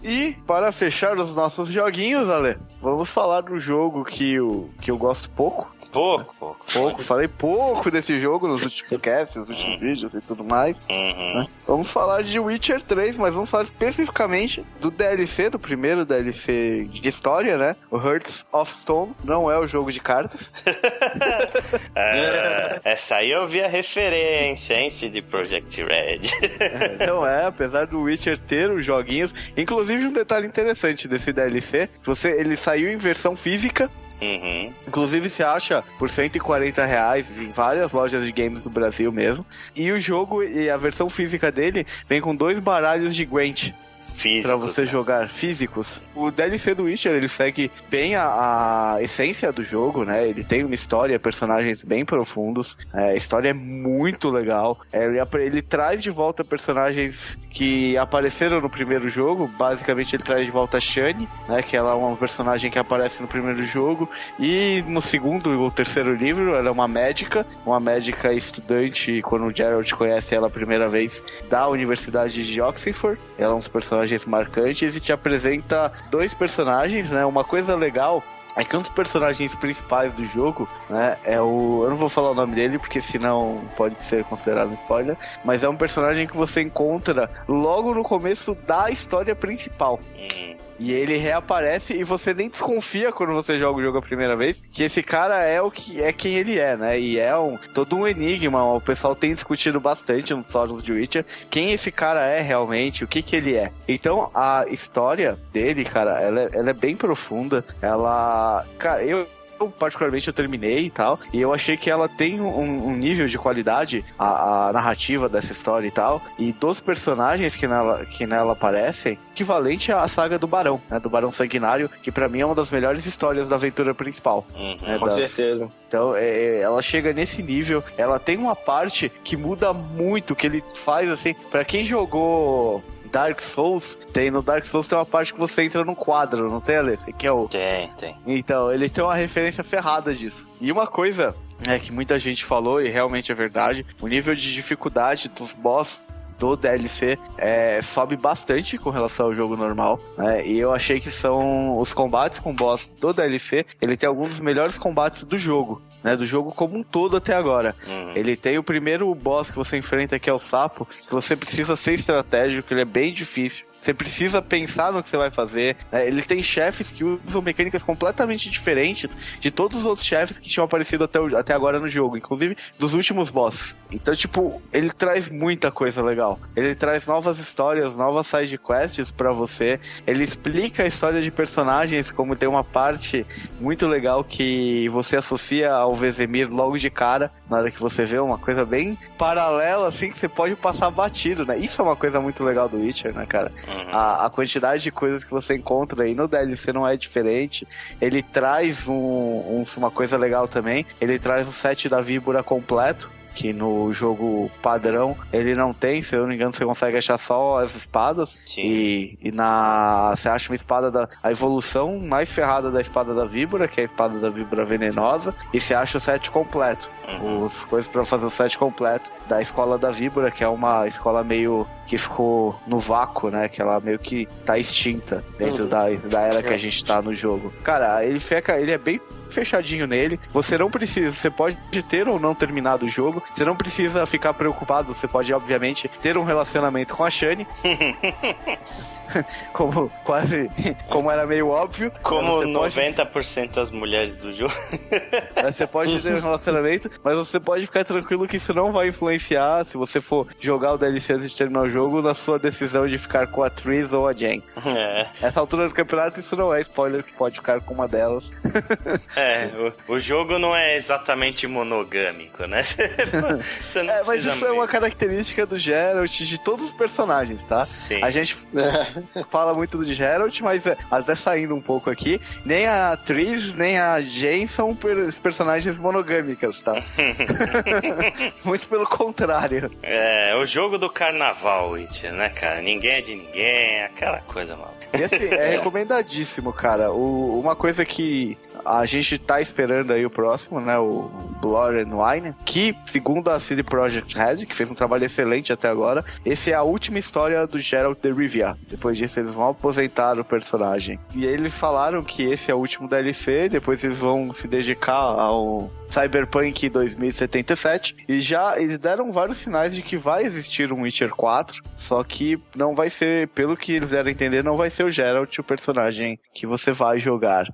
E para fechar os nossos joguinhos, Ale, vamos falar do jogo que eu, que eu gosto pouco. Pouco, pouco. Pouco, falei pouco desse jogo nos últimos casts, nos últimos vídeos e tudo mais. Uhum. Vamos falar de Witcher 3, mas vamos falar especificamente do DLC, do primeiro DLC de história, né? O Hearts of Stone. Não é o jogo de cartas. É, essa aí eu vi a referência, hein, CD Projekt Red. Não é, apesar do Witcher ter os joguinhos. Inclusive, um detalhe interessante desse DLC: você, ele saiu em versão física. Uhum. Inclusive se acha por 140 reais em várias lojas de games do Brasil mesmo. E o jogo e a versão física dele vem com dois baralhos de Gwent. Pra você jogar físicos. O DLC do Witcher, ele segue bem a, a essência do jogo, né? Ele tem uma história, personagens bem profundos. É, a história é muito legal. É, ele, ele traz de volta personagens que apareceram no primeiro jogo. Basicamente, ele traz de volta a Shani, né? Que ela é uma personagem que aparece no primeiro jogo. E no segundo ou terceiro livro, ela é uma médica. Uma médica estudante, quando o Geralt conhece ela a primeira vez, da Universidade de Oxford. Ela é um dos personagens marcantes e te apresenta dois personagens, né? Uma coisa legal é que um dos personagens principais do jogo, né, é o. Eu não vou falar o nome dele, porque senão pode ser considerado um spoiler. Mas é um personagem que você encontra logo no começo da história principal. Hum, E ele reaparece e você nem desconfia quando você joga o jogo a primeira vez que esse cara é o que é quem ele é, né? E é um todo um enigma. O pessoal tem discutido bastante nos fóruns de Witcher quem esse cara é realmente, o que que ele é. Então a história dele, cara, ela, é, ela é bem profunda. Ela, cara, eu eu, particularmente, eu terminei e tal, e eu achei que ela tem um, um nível de qualidade, a, a, narrativa dessa história e tal, e dos personagens que nela, que nela aparecem, equivalente à saga do Barão, né, do Barão Sanguinário, que para mim é uma das melhores histórias da aventura principal. Uhum, né, com das... certeza. Então, é, é, ela chega nesse nível, ela tem uma parte que muda muito, que ele faz, assim, para quem jogou Dark Souls, tem no Dark Souls tem uma parte que você entra num quadro, não tem, Alessa? Que é o... Tem, tem. Então, ele tem uma referência ferrada disso. E uma coisa é que muita gente falou, e realmente é verdade, o nível de dificuldade dos boss do DLC é, sobe bastante com relação ao jogo normal. Né? E eu achei que são os combates com boss do DLC. Ele tem alguns dos melhores combates do jogo né, do jogo como um todo até agora. Uhum. Ele tem o primeiro boss que você enfrenta, que é o sapo, que você precisa ser estratégico, ele é bem difícil. Você precisa pensar no que você vai fazer. Né? Ele tem chefes que usam mecânicas completamente diferentes de todos os outros chefes que tinham aparecido até, o, até agora no jogo, inclusive dos últimos bosses. Então, tipo, ele traz muita coisa legal. Ele traz novas histórias, novas side quests para você. Ele explica a história de personagens, como tem uma parte muito legal que você associa ao Vezemir logo de cara, na hora que você vê uma coisa bem paralela, assim, que você pode passar batido, né? Isso é uma coisa muito legal do Witcher, né, cara? Uhum. A, a, quantidade de coisas que você encontra aí no DLC não é diferente. Ele traz um, um, uma coisa legal também. Ele traz o set da víbora completo que no jogo padrão ele não tem, se eu não me engano, você consegue achar só as espadas. Sim. E, e na. Você acha uma espada da. A evolução mais ferrada da espada da víbora, que é a espada da víbora venenosa, e você acha o set completo. Uhum. Os coisas para fazer o set completo da escola da víbora, que é uma escola meio que ficou no vácuo, né? Que ela meio que tá extinta dentro uhum. da, da era que a gente tá no jogo. Cara, ele fica. Ele é bem fechadinho nele. Você não precisa, você pode ter ou não terminado o jogo. Você não precisa ficar preocupado. Você pode, obviamente, ter um relacionamento com a Shane. como quase como era meio óbvio. Como 90% pode... das mulheres do jogo. você pode ter um relacionamento, mas você pode ficar tranquilo que isso não vai influenciar, se você for jogar o DLC antes de terminar o jogo, na sua decisão de ficar com a Tris ou a Jen. É. Essa altura do campeonato, isso não é spoiler que pode ficar com uma delas. é, o, o jogo não é exatamente monogâmico, né? Você não é, mas isso é uma característica do Geralt de todos os personagens, tá? Sim. A gente. fala muito do Geralt, mas é, até saindo um pouco aqui, nem a atriz, nem a Jane são per personagens monogâmicas, tá? muito pelo contrário. É, o jogo do carnaval, Witcher, né, cara? Ninguém é de ninguém, aquela coisa mal. E assim, é recomendadíssimo, cara. O, uma coisa que a gente tá esperando aí o próximo, né? O Blood and Wine, que, segundo a CD Projekt Red, que fez um trabalho excelente até agora, esse é a última história do Geralt de Rivia. Depois disso, eles vão aposentar o personagem. E eles falaram que esse é o último DLC, depois eles vão se dedicar ao Cyberpunk 2077 e já eles deram vários sinais de que vai existir um Witcher 4, só que não vai ser, pelo que eles deram a entender, não vai ser o Geralt o personagem que você vai jogar.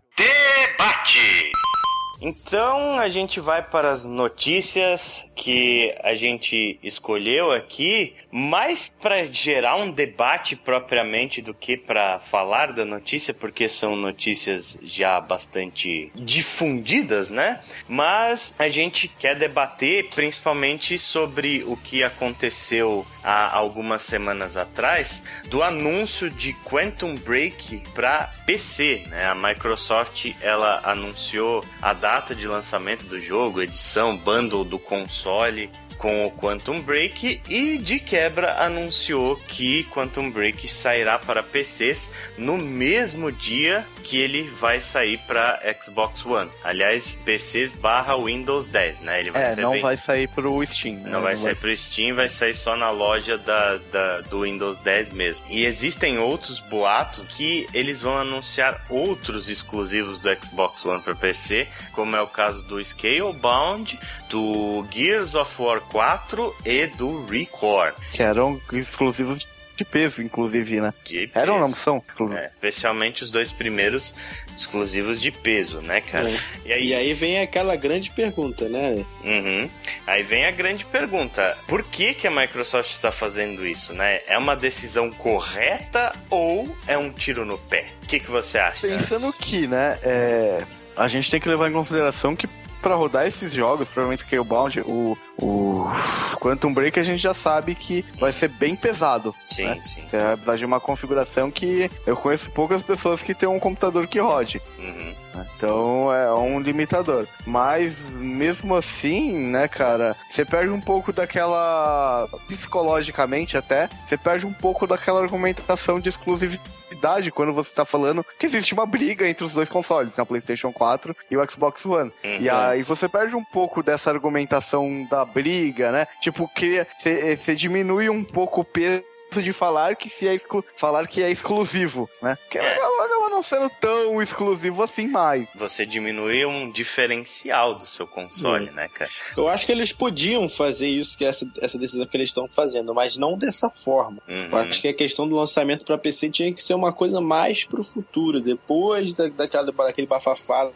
Debate! Então a gente vai para as notícias que a gente escolheu aqui, mais para gerar um debate propriamente do que para falar da notícia, porque são notícias já bastante difundidas, né? Mas a gente quer debater principalmente sobre o que aconteceu há algumas semanas atrás do anúncio de Quantum Break para PC, né? A Microsoft ela anunciou a data de lançamento do jogo, edição, bundle do console com o Quantum Break e de quebra anunciou que Quantum Break sairá para PCs no mesmo dia que ele vai sair para Xbox One. Aliás, PCs barra Windows 10, né? Ele vai é, não vai sair para o Steam. Né? Não vai não sair vai... para o Steam, vai sair só na loja da, da, do Windows 10 mesmo. E existem outros boatos que eles vão anunciar outros exclusivos do Xbox One para PC, como é o caso do Scalebound, do Gears of War 4 e do Record. Que eram exclusivos de peso, inclusive, né? De Eram, peso. não são? É, especialmente os dois primeiros exclusivos de peso, né, cara? É. E aí, E aí vem aquela grande pergunta, né? Uhum. Aí vem a grande pergunta: por que, que a Microsoft está fazendo isso, né? É uma decisão correta ou é um tiro no pé? O que, que você acha? Pensando que, né, é, a gente tem que levar em consideração que pra rodar esses jogos, provavelmente Scalebound, o, o Quantum Break a gente já sabe que vai ser bem pesado. Sim, né? sim. Você vai precisar de uma configuração que eu conheço poucas pessoas que tem um computador que rode. Uhum. né? Então é um limitador. Mas mesmo assim, né, cara, você perde um pouco daquela. psicologicamente até, você perde um pouco daquela argumentação de exclusividade quando você tá falando que existe uma briga entre os dois consoles, né, o PlayStation 4 e o Xbox One. Uhum. E aí você perde um pouco dessa argumentação da briga, né? Tipo, que você você diminui um pouco o peso de falar que se é exclu- falar que é exclusivo, né? Que É. acaba não sendo tão exclusivo assim mais. Você diminui um diferencial do seu console, né, cara? Eu acho que eles podiam fazer isso, que é essa, essa decisão que eles estão fazendo, mas não dessa forma. Uhum. Eu acho que a questão do lançamento para PC tinha que ser uma coisa mais pro futuro, depois da, daquela, daquele bafafá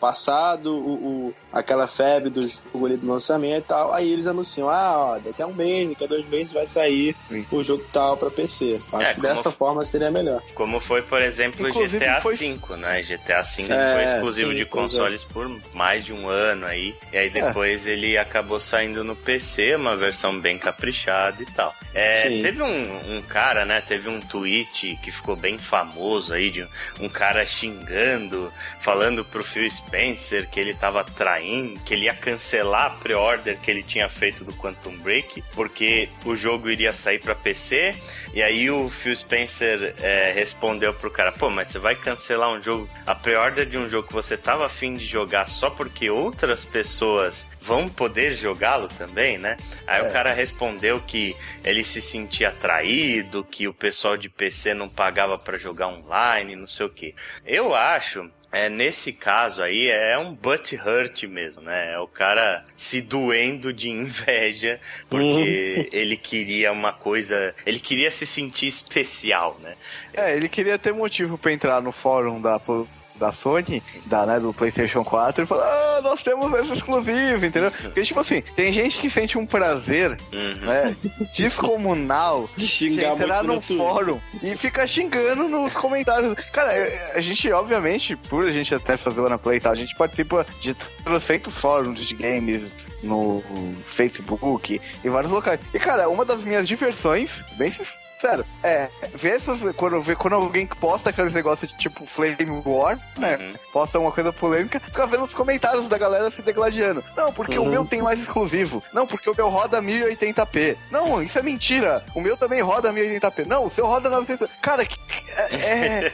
passado, o, o- aquela febre do jogo ali do lançamento e tal, aí eles anunciam, ah, ó, daqui a um mês, daqui a dois meses vai sair Sim. o jogo tal pra PC. Acho É, que dessa f- forma seria melhor. Como foi, por exemplo, o Inclusive, GTA foi- V, né? GTA V É, foi exclusivo sim, de é. consoles por mais de um ano aí. E aí depois ele acabou saindo no PC, uma versão bem caprichada e tal. É, teve um, um cara, né? Teve um tweet que ficou bem famoso aí, de um, um cara xingando, falando pro Phil Spencer que ele tava traindo, que ele ia cancelar a pre-order que ele tinha feito do Quantum Break, porque o jogo iria sair pra PC. E aí o Phil Spencer é, respondeu pro cara, pô, mas você vai cancelar um jogo, a pre-order de um jogo que você tava afim de jogar só porque outras pessoas vão poder jogá-lo também, né? Aí o cara respondeu que ele se sentia traído, que o pessoal de PC não pagava pra jogar online, não sei o que. Eu acho é, nesse caso aí é um butt hurt mesmo, né? É o cara se doendo de inveja porque ele queria uma coisa, ele queria se sentir especial, né? É, ele queria ter motivo pra entrar no fórum da, da Sony, da, né, do PlayStation 4 e falar, ah, nós temos esse exclusivo, entendeu? Porque, tipo assim, tem gente que sente um prazer, Uhum. né, descomunal De de xingar entrar muito no no fórum e ficar xingando nos comentários. Cara, a gente, obviamente, por a gente até fazer o Anaplay e tal, a gente participa de trocentos fóruns de games no Facebook e vários locais. E, cara, uma das minhas diversões, bem sincero, é ver essas. Quando, ver, quando alguém posta aqueles negócios de tipo Flame War, né? Uhum. Posta uma coisa polêmica, fica vendo os comentários da galera se degladiando. Não, porque o Uhum. meu tem mais exclusivo. Não, porque o meu roda 1080p. Não, isso é mentira. O meu também roda 1080p. Não, o seu roda 900. Cara, que- é, é,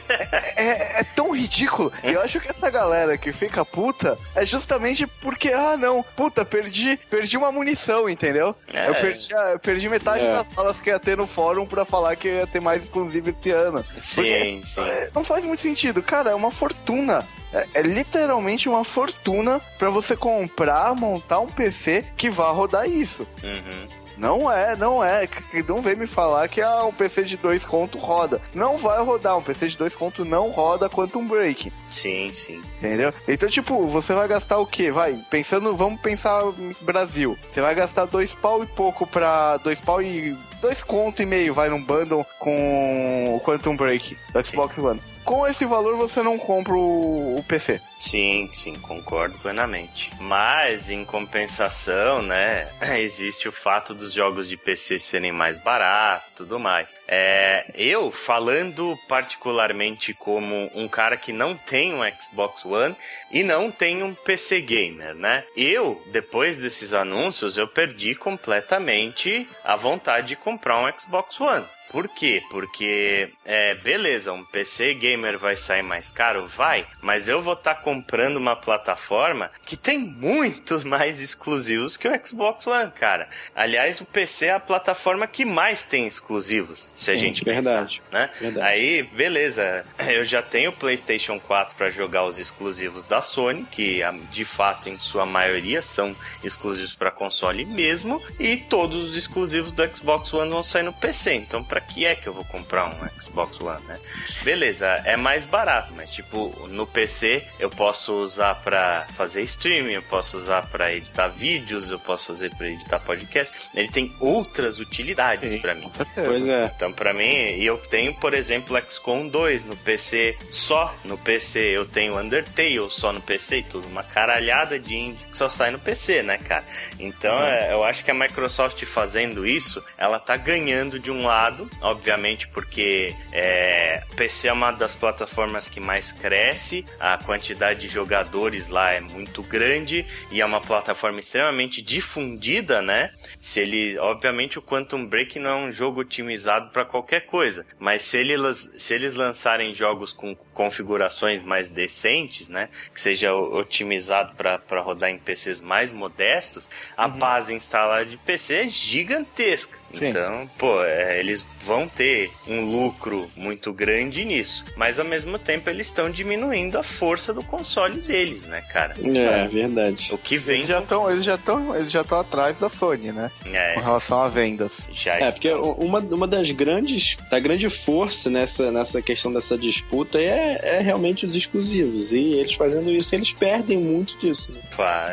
é- é tão ridículo. E eu acho que essa galera que fica puta é justamente porque, ah, não, puta, perdi, perdi uma munição, entendeu? É. Eu, perdi, eu perdi metade É. das salas que ia ter no fórum pra falar que ia ter mais exclusivo esse ano. Sim, sim. Não faz muito sentido, cara, é uma fortuna. É, é literalmente uma fortuna pra você comprar, montar um PC que vá rodar isso. Uhum. Não é, não é. Não vem me falar que ah, um PC de dois conto roda. Não vai rodar. Um PC de dois conto não roda Quantum Break. Sim, sim. Entendeu? Então, tipo, você vai gastar o quê? Vai, pensando, vamos pensar no Brasil. Você vai gastar dois pau e pouco pra. Dois pau e. Dois conto e meio, vai num bundle com o Quantum Break do Xbox One. Com esse valor você não compra o, o PC. Sim, sim, concordo plenamente. Mas, em compensação, né, existe o fato dos jogos de PC serem mais baratos e tudo mais. É, eu, falando particularmente como um cara que não tem um Xbox One e não tem um PC gamer, né? Eu, depois desses anúncios, eu perdi completamente a vontade de comprar um Xbox One. Por quê? Porque, é, beleza, um PC gamer vai sair mais caro? Vai, mas eu vou estar comprando uma plataforma que tem muitos mais exclusivos que o Xbox One, cara. Aliás, o PC é a plataforma que mais tem exclusivos, se a Sim, gente verdade. pensar, né? Verdade. Aí, beleza, eu já tenho o PlayStation 4 para jogar os exclusivos da Sony, que de fato, em sua maioria, são exclusivos para console mesmo, e todos os exclusivos do Xbox One vão sair no PC. Então, para pra que é que eu vou comprar um Xbox One, né? Beleza, é mais barato, mas tipo, no PC eu posso usar pra fazer streaming, eu posso usar pra editar vídeos, eu posso fazer pra editar podcast. Ele tem outras utilidades para mim. Pois é. Então, pra mim, e eu tenho, por exemplo, XCOM 2 no PC, só no PC. Eu tenho Undertale só no PC e tudo. Uma caralhada de indie que só sai no PC, né, cara? Então, uhum. é, eu acho que a Microsoft fazendo isso, ela tá ganhando de um lado, obviamente, porque é, PC é uma das plataformas que mais cresce, a quantidade de jogadores lá é muito grande e é uma plataforma extremamente difundida, né? Se ele, obviamente, o Quantum Break não é um jogo otimizado para qualquer coisa, mas se eles, se eles lançarem jogos com configurações mais decentes, né, que seja otimizado para rodar em PCs mais modestos, a uhum. base instalada de PC é gigantesca. Sim. Então, pô, é, eles vão ter um lucro muito grande nisso. Mas ao mesmo tempo eles estão diminuindo a força do console deles, né, cara? É, é. verdade. O que vem. Eles já estão, eles já estão, eles já estão atrás da Sony, né? É. Com relação a vendas. Já é, estão. porque uma, uma das grandes, da grande força nessa, nessa questão dessa disputa é, é realmente os exclusivos. E eles fazendo isso, eles perdem muito disso. Né?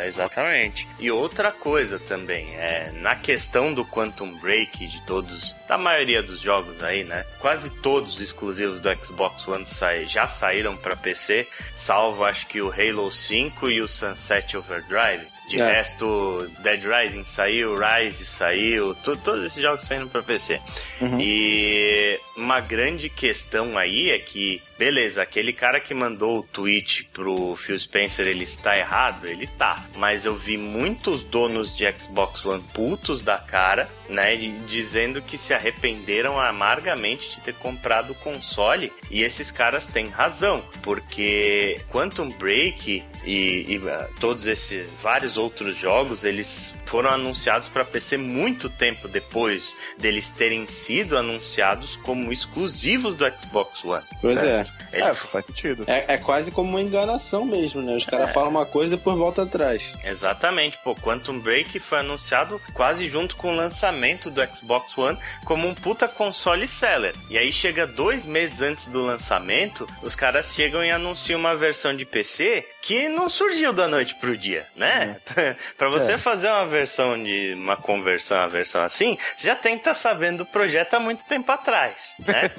exatamente. E outra coisa também, é na questão do Quantum Break de todos, da maioria dos jogos aí, né? Quase todos os exclusivos do Xbox One já saíram para PC, salvo acho que o Halo 5 e o Sunset Overdrive. De é. resto, Dead Rising saiu, Rise saiu, todos esses jogos saíram para PC. Uhum. E uma grande questão aí é que, beleza, aquele cara que mandou o tweet pro Phil Spencer, ele está errado? Ele tá. Mas eu vi muitos donos de Xbox One putos da cara, né, dizendo que se arrependeram amargamente de ter comprado o console. E esses caras têm razão, porque Quantum Break e, e uh, todos esses vários outros jogos eles foram anunciados para PC muito tempo depois deles terem sido anunciados como exclusivos do Xbox One. Pois é. Ele... É, faz sentido. É, é, quase como uma enganação mesmo, né? Os caras é. falam uma coisa e depois voltam atrás. Exatamente. Pô, Quantum Break foi anunciado quase junto com o lançamento do Xbox One como um puta console seller. E aí chega dois meses antes do lançamento, os caras chegam e anunciam uma versão de PC que não surgiu da noite pro dia, né? Uhum. para você é. fazer uma versão de uma conversão, uma versão assim, você já tem que estar tá sabendo do projeto há muito tempo atrás, né?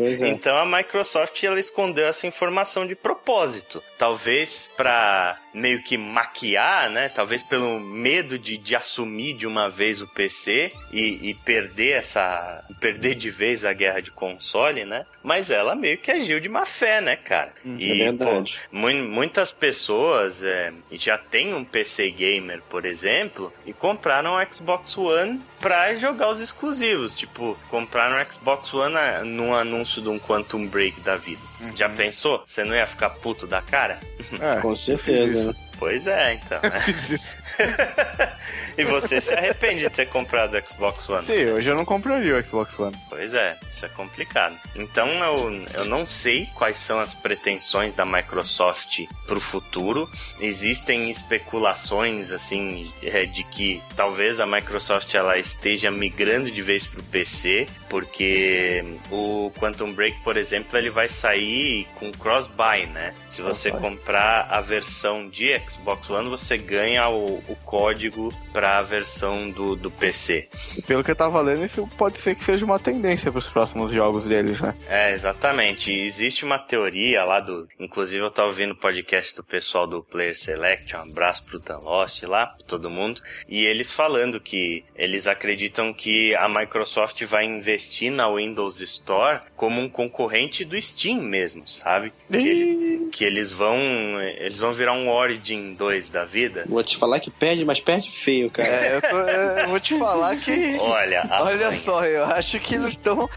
É, é. Então a Microsoft ela escondeu essa informação de propósito, talvez para meio que maquiar, né? Talvez pelo medo de, de assumir de uma vez o PC e, e perder essa perder de vez a guerra de console, né? Mas ela meio que agiu de má fé, né, cara? Hum, e, é verdade. Pô, muitas pessoas é, já têm um PC gamer, por exemplo, e compraram um Xbox One pra jogar os exclusivos. Tipo, compraram um Xbox One num anúncio de um Quantum Break da vida. Uhum. Já pensou? Você não ia ficar puto da cara? É, com certeza. Pois é, então. Né? e você se arrepende de ter comprado o Xbox One? Sim, hoje eu não compraria o Xbox One. Pois é, isso é complicado. Então eu, eu não sei quais são as pretensões da Microsoft pro futuro. Existem especulações assim é, de que talvez a Microsoft ela esteja migrando de vez pro PC, porque o Quantum Break, por exemplo, ele vai sair com cross-buy, né? Se você comprar a versão de Xbox One, você ganha o, o código para a versão do, do PC. Pelo que eu tava lendo, isso pode ser que seja uma tendência para os próximos jogos deles, né? É, exatamente. Existe uma teoria lá do. Inclusive, eu tava ouvindo o podcast do pessoal do Player Select, um abraço pro Dan Lost lá, pra todo mundo. E eles falando que eles acreditam que a Microsoft vai investir na Windows Store como um concorrente do Steam mesmo, sabe? Que, que eles vão. Eles vão virar um Origin 2 da vida. Vou te falar que perde, mas perde feio, cara. É, eu, tô, eu vou te falar que. Olha, olha só, eu acho que eles estão.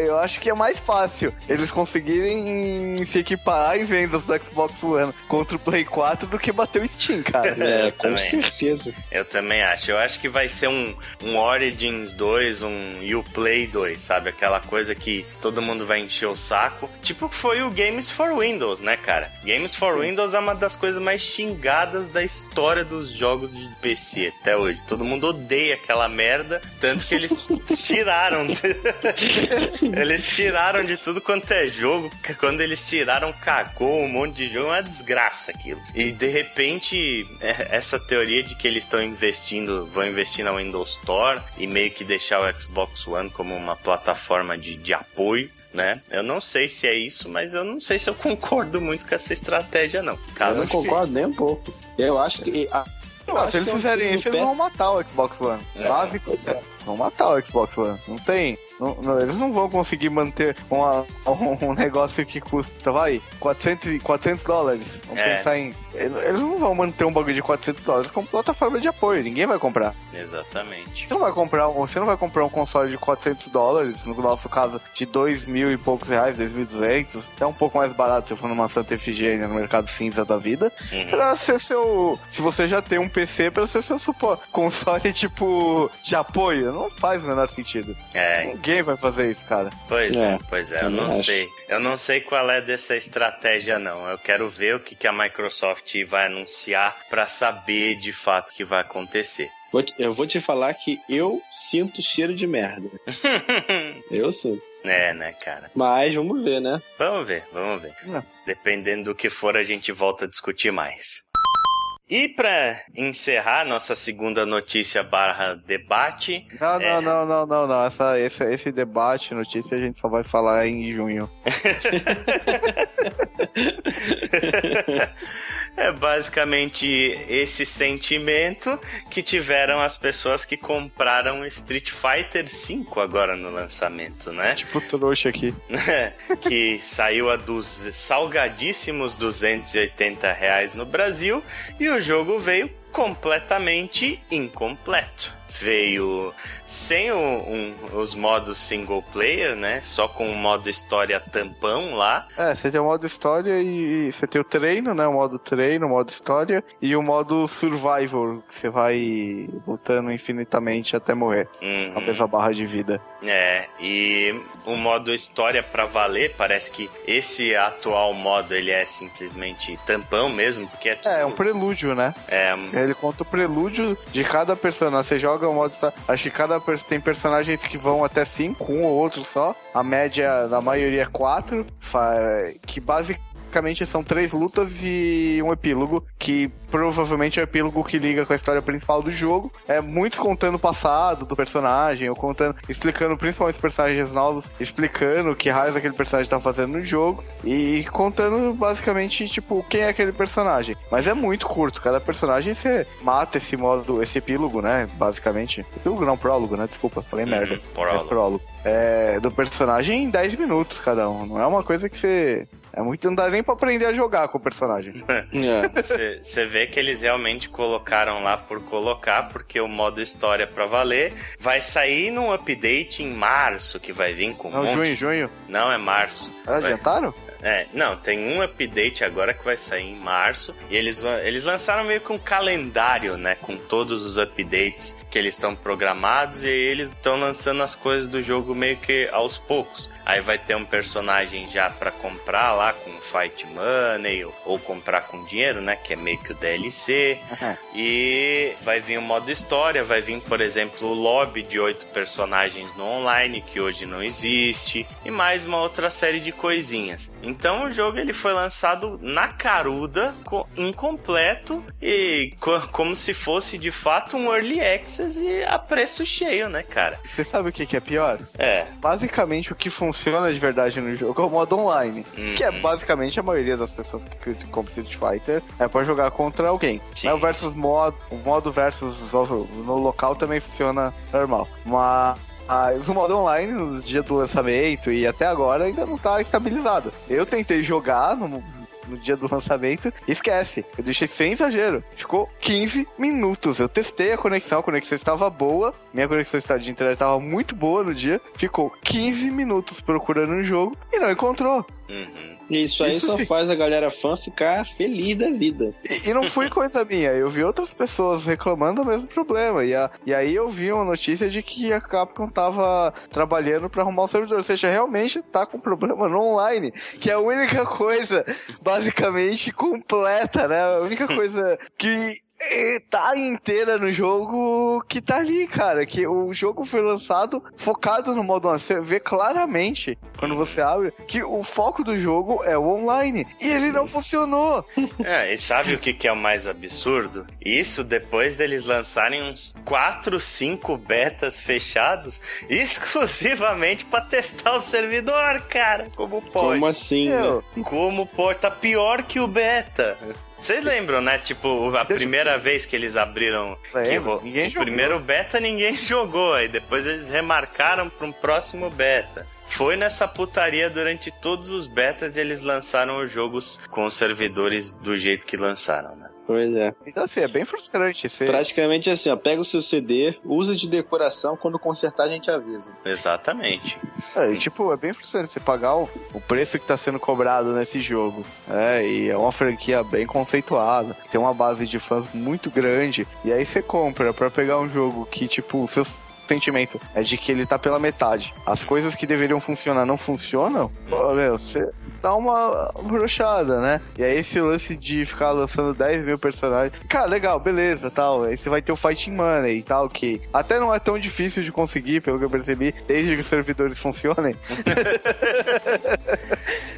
Eu acho que é mais fácil eles conseguirem se equiparar em vendas do Xbox One contra o Play 4 do que bater o Steam, cara. É, com também. certeza. Eu também acho. Eu acho que vai ser um, um Origins 2, um Uplay 2, sabe? Aquela coisa que todo mundo vai encher o saco. Tipo foi o Games for Windows, né, cara? Cara. Games for Sim. Windows é uma das coisas mais xingadas da história dos jogos de PC até hoje. Todo mundo odeia aquela merda, tanto que eles tiraram. eles tiraram de tudo quanto é jogo. Quando eles tiraram, cagou um monte de jogo. É uma desgraça aquilo. E de repente, é, essa teoria de que eles estão investindo, vão investir na Windows Store e meio que deixar o Xbox One como uma plataforma de, de apoio né? Eu não sei se é isso, mas eu não sei se eu concordo muito com essa estratégia, não. Caso eu não concordo nem um pouco. Eu acho que. A... Eu acho se eles fizerem isso, eles vão matar o Xbox One. É, Básico. É. Vão matar o Xbox One. Não tem. Não, não, eles não vão conseguir manter uma, um, um, negócio que custa, vai, 400, 400 dólares. Vamos é. pensar em. Eles não vão manter um bagulho de 400 dólares como plataforma de apoio. Ninguém vai comprar. Exatamente. Você não vai comprar, você não vai comprar um console de 400 dólares, no nosso caso, de 2 mil e poucos reais, 2.200. É um pouco mais barato se for numa Santa Efigênia, no mercado cinza da vida. Uhum. Pra ser seu. Se você já tem um PC, pra ser seu suporte. Console tipo de apoio. Não faz o menor sentido. É ninguém vai fazer isso, cara. Pois é, é pois é, eu não acho. sei. Eu não sei qual é dessa estratégia, não. Eu quero ver o que, que a Microsoft vai anunciar para saber de fato o que vai acontecer. Eu vou te falar que eu sinto cheiro de merda. eu sinto. É, né, cara? Mas vamos ver, né? Vamos ver, vamos ver. Não. Dependendo do que for, a gente volta a discutir mais. E para encerrar nossa segunda notícia barra debate. Não, é... não, não, não, não, não. Essa, esse, esse debate, notícia, a gente só vai falar em junho. É basicamente esse sentimento que tiveram as pessoas que compraram Street Fighter V agora no lançamento, né? Tipo trouxa aqui. que saiu a dos salgadíssimos 280 reais no Brasil e o jogo veio completamente incompleto veio sem o, um, os modos single player, né? Só com o modo história tampão lá. É, você tem o modo história e você tem o treino, né? O modo treino, o modo história e o modo survival, que você vai lutando infinitamente até morrer. Uhum. A mesma barra de vida. É, e o modo história para valer, parece que esse atual modo ele é simplesmente tampão mesmo, porque é tudo... É, é um prelúdio, né? É. Ele conta o prelúdio de cada personagem. Você joga o modo história. Acho que cada tem personagens que vão até 5, um ou outro só. A média da maioria é 4, que basicamente basicamente são três lutas e um epílogo, que provavelmente é o epílogo que liga com a história principal do jogo. É muito contando o passado do personagem, ou contando, explicando principalmente os personagens novos, explicando o que raios aquele personagem tá fazendo no jogo, e contando basicamente, tipo, quem é aquele personagem. Mas é muito curto, cada personagem você mata esse modo, esse epílogo, né? Basicamente. Epílogo não, prólogo, né? Desculpa, falei uhum, merda. Prólogo. É prólogo. É, do personagem em 10 minutos cada um. Não é uma coisa que você é muito, não dá nem pra aprender a jogar com o personagem. Você é. vê que eles realmente colocaram lá por colocar, porque o modo história pra valer vai sair num update em março, que vai vir com. Não, um junho, junho. Não, é março. Ah, adiantaram? É, não, tem um update agora que vai sair em março. E eles, eles lançaram meio que um calendário, né? Com todos os updates que eles estão programados. E eles estão lançando as coisas do jogo meio que aos poucos. Aí vai ter um personagem já para comprar lá com Fight Money ou, ou, comprar com dinheiro, né? Que é meio que o DLC. Uhum. E vai vir o modo história, vai vir, por exemplo, o lobby de oito personagens no online, que hoje não existe. E mais uma outra série de coisinhas. Então o jogo ele foi lançado na caruda, incompleto e co como se fosse de fato um early access e a preço cheio, né, cara? Você sabe o que, que é pior? É. Basicamente o que funciona de verdade no jogo é o modo online, uhum. que é uhum. basicamente a maioria das pessoas que compram Street Fighter é para jogar contra alguém. Sim. o versus modo, o modo versus no local também funciona normal, mas mas o modo online, nos dias do lançamento e até agora, ainda não tá estabilizado. Eu tentei jogar no, no dia do lançamento, esquece. Eu deixei sem exagero. Ficou 15 minutos. Eu testei a conexão, a conexão estava boa, minha conexão de internet estava muito boa no dia. Ficou 15 minutos procurando um jogo e não encontrou. Uhum. Isso aí Isso só sim. faz a galera fã ficar feliz da vida. E, e não foi coisa minha, eu vi outras pessoas reclamando do mesmo problema. E, a- e aí eu vi uma notícia de que a Capcom tava trabalhando pra arrumar o servidor. Ou seja, realmente tá com problema no online, que é a única coisa basicamente completa, né? A única coisa que tá inteira no jogo que tá ali, cara. Que o jogo foi lançado focado no modo online. Você vê claramente, quando você abre, que o foco do jogo é o online. E ele não funcionou. É, e sabe o que, que é o mais absurdo? Isso depois deles lançarem uns 4, 5 betas fechados exclusivamente pra testar o servidor, cara. Como pode? Como assim, né? Meu, Como pode? Tá pior que o beta. Vocês lembram, né? Tipo, a primeira vez que eles abriram. que Lembro, ro- ninguém o jogou. primeiro beta ninguém jogou. Aí depois eles remarcaram pra um próximo beta. Foi nessa putaria durante todos os betas e eles lançaram os jogos com os servidores do jeito que lançaram, né? Pois é. Então, assim, é bem frustrante. Você... Praticamente assim, ó, pega o seu CD, usa de decoração, quando consertar a gente avisa. Exatamente. É, e, tipo, é bem frustrante você pagar o, o preço que tá sendo cobrado nesse jogo. É, e é uma franquia bem conceituada, tem uma base de fãs muito grande. E aí você compra pra pegar um jogo que, tipo, o seu sentimento é de que ele tá pela metade. As coisas que deveriam funcionar não funcionam. Pô, meu, você dá uma brochada, né? E aí esse lance de ficar lançando 10 mil personagens. Cara, legal, beleza, tal. Aí você vai ter o Fighting Money e tal, que até não é tão difícil de conseguir, pelo que eu percebi, desde que os servidores funcionem.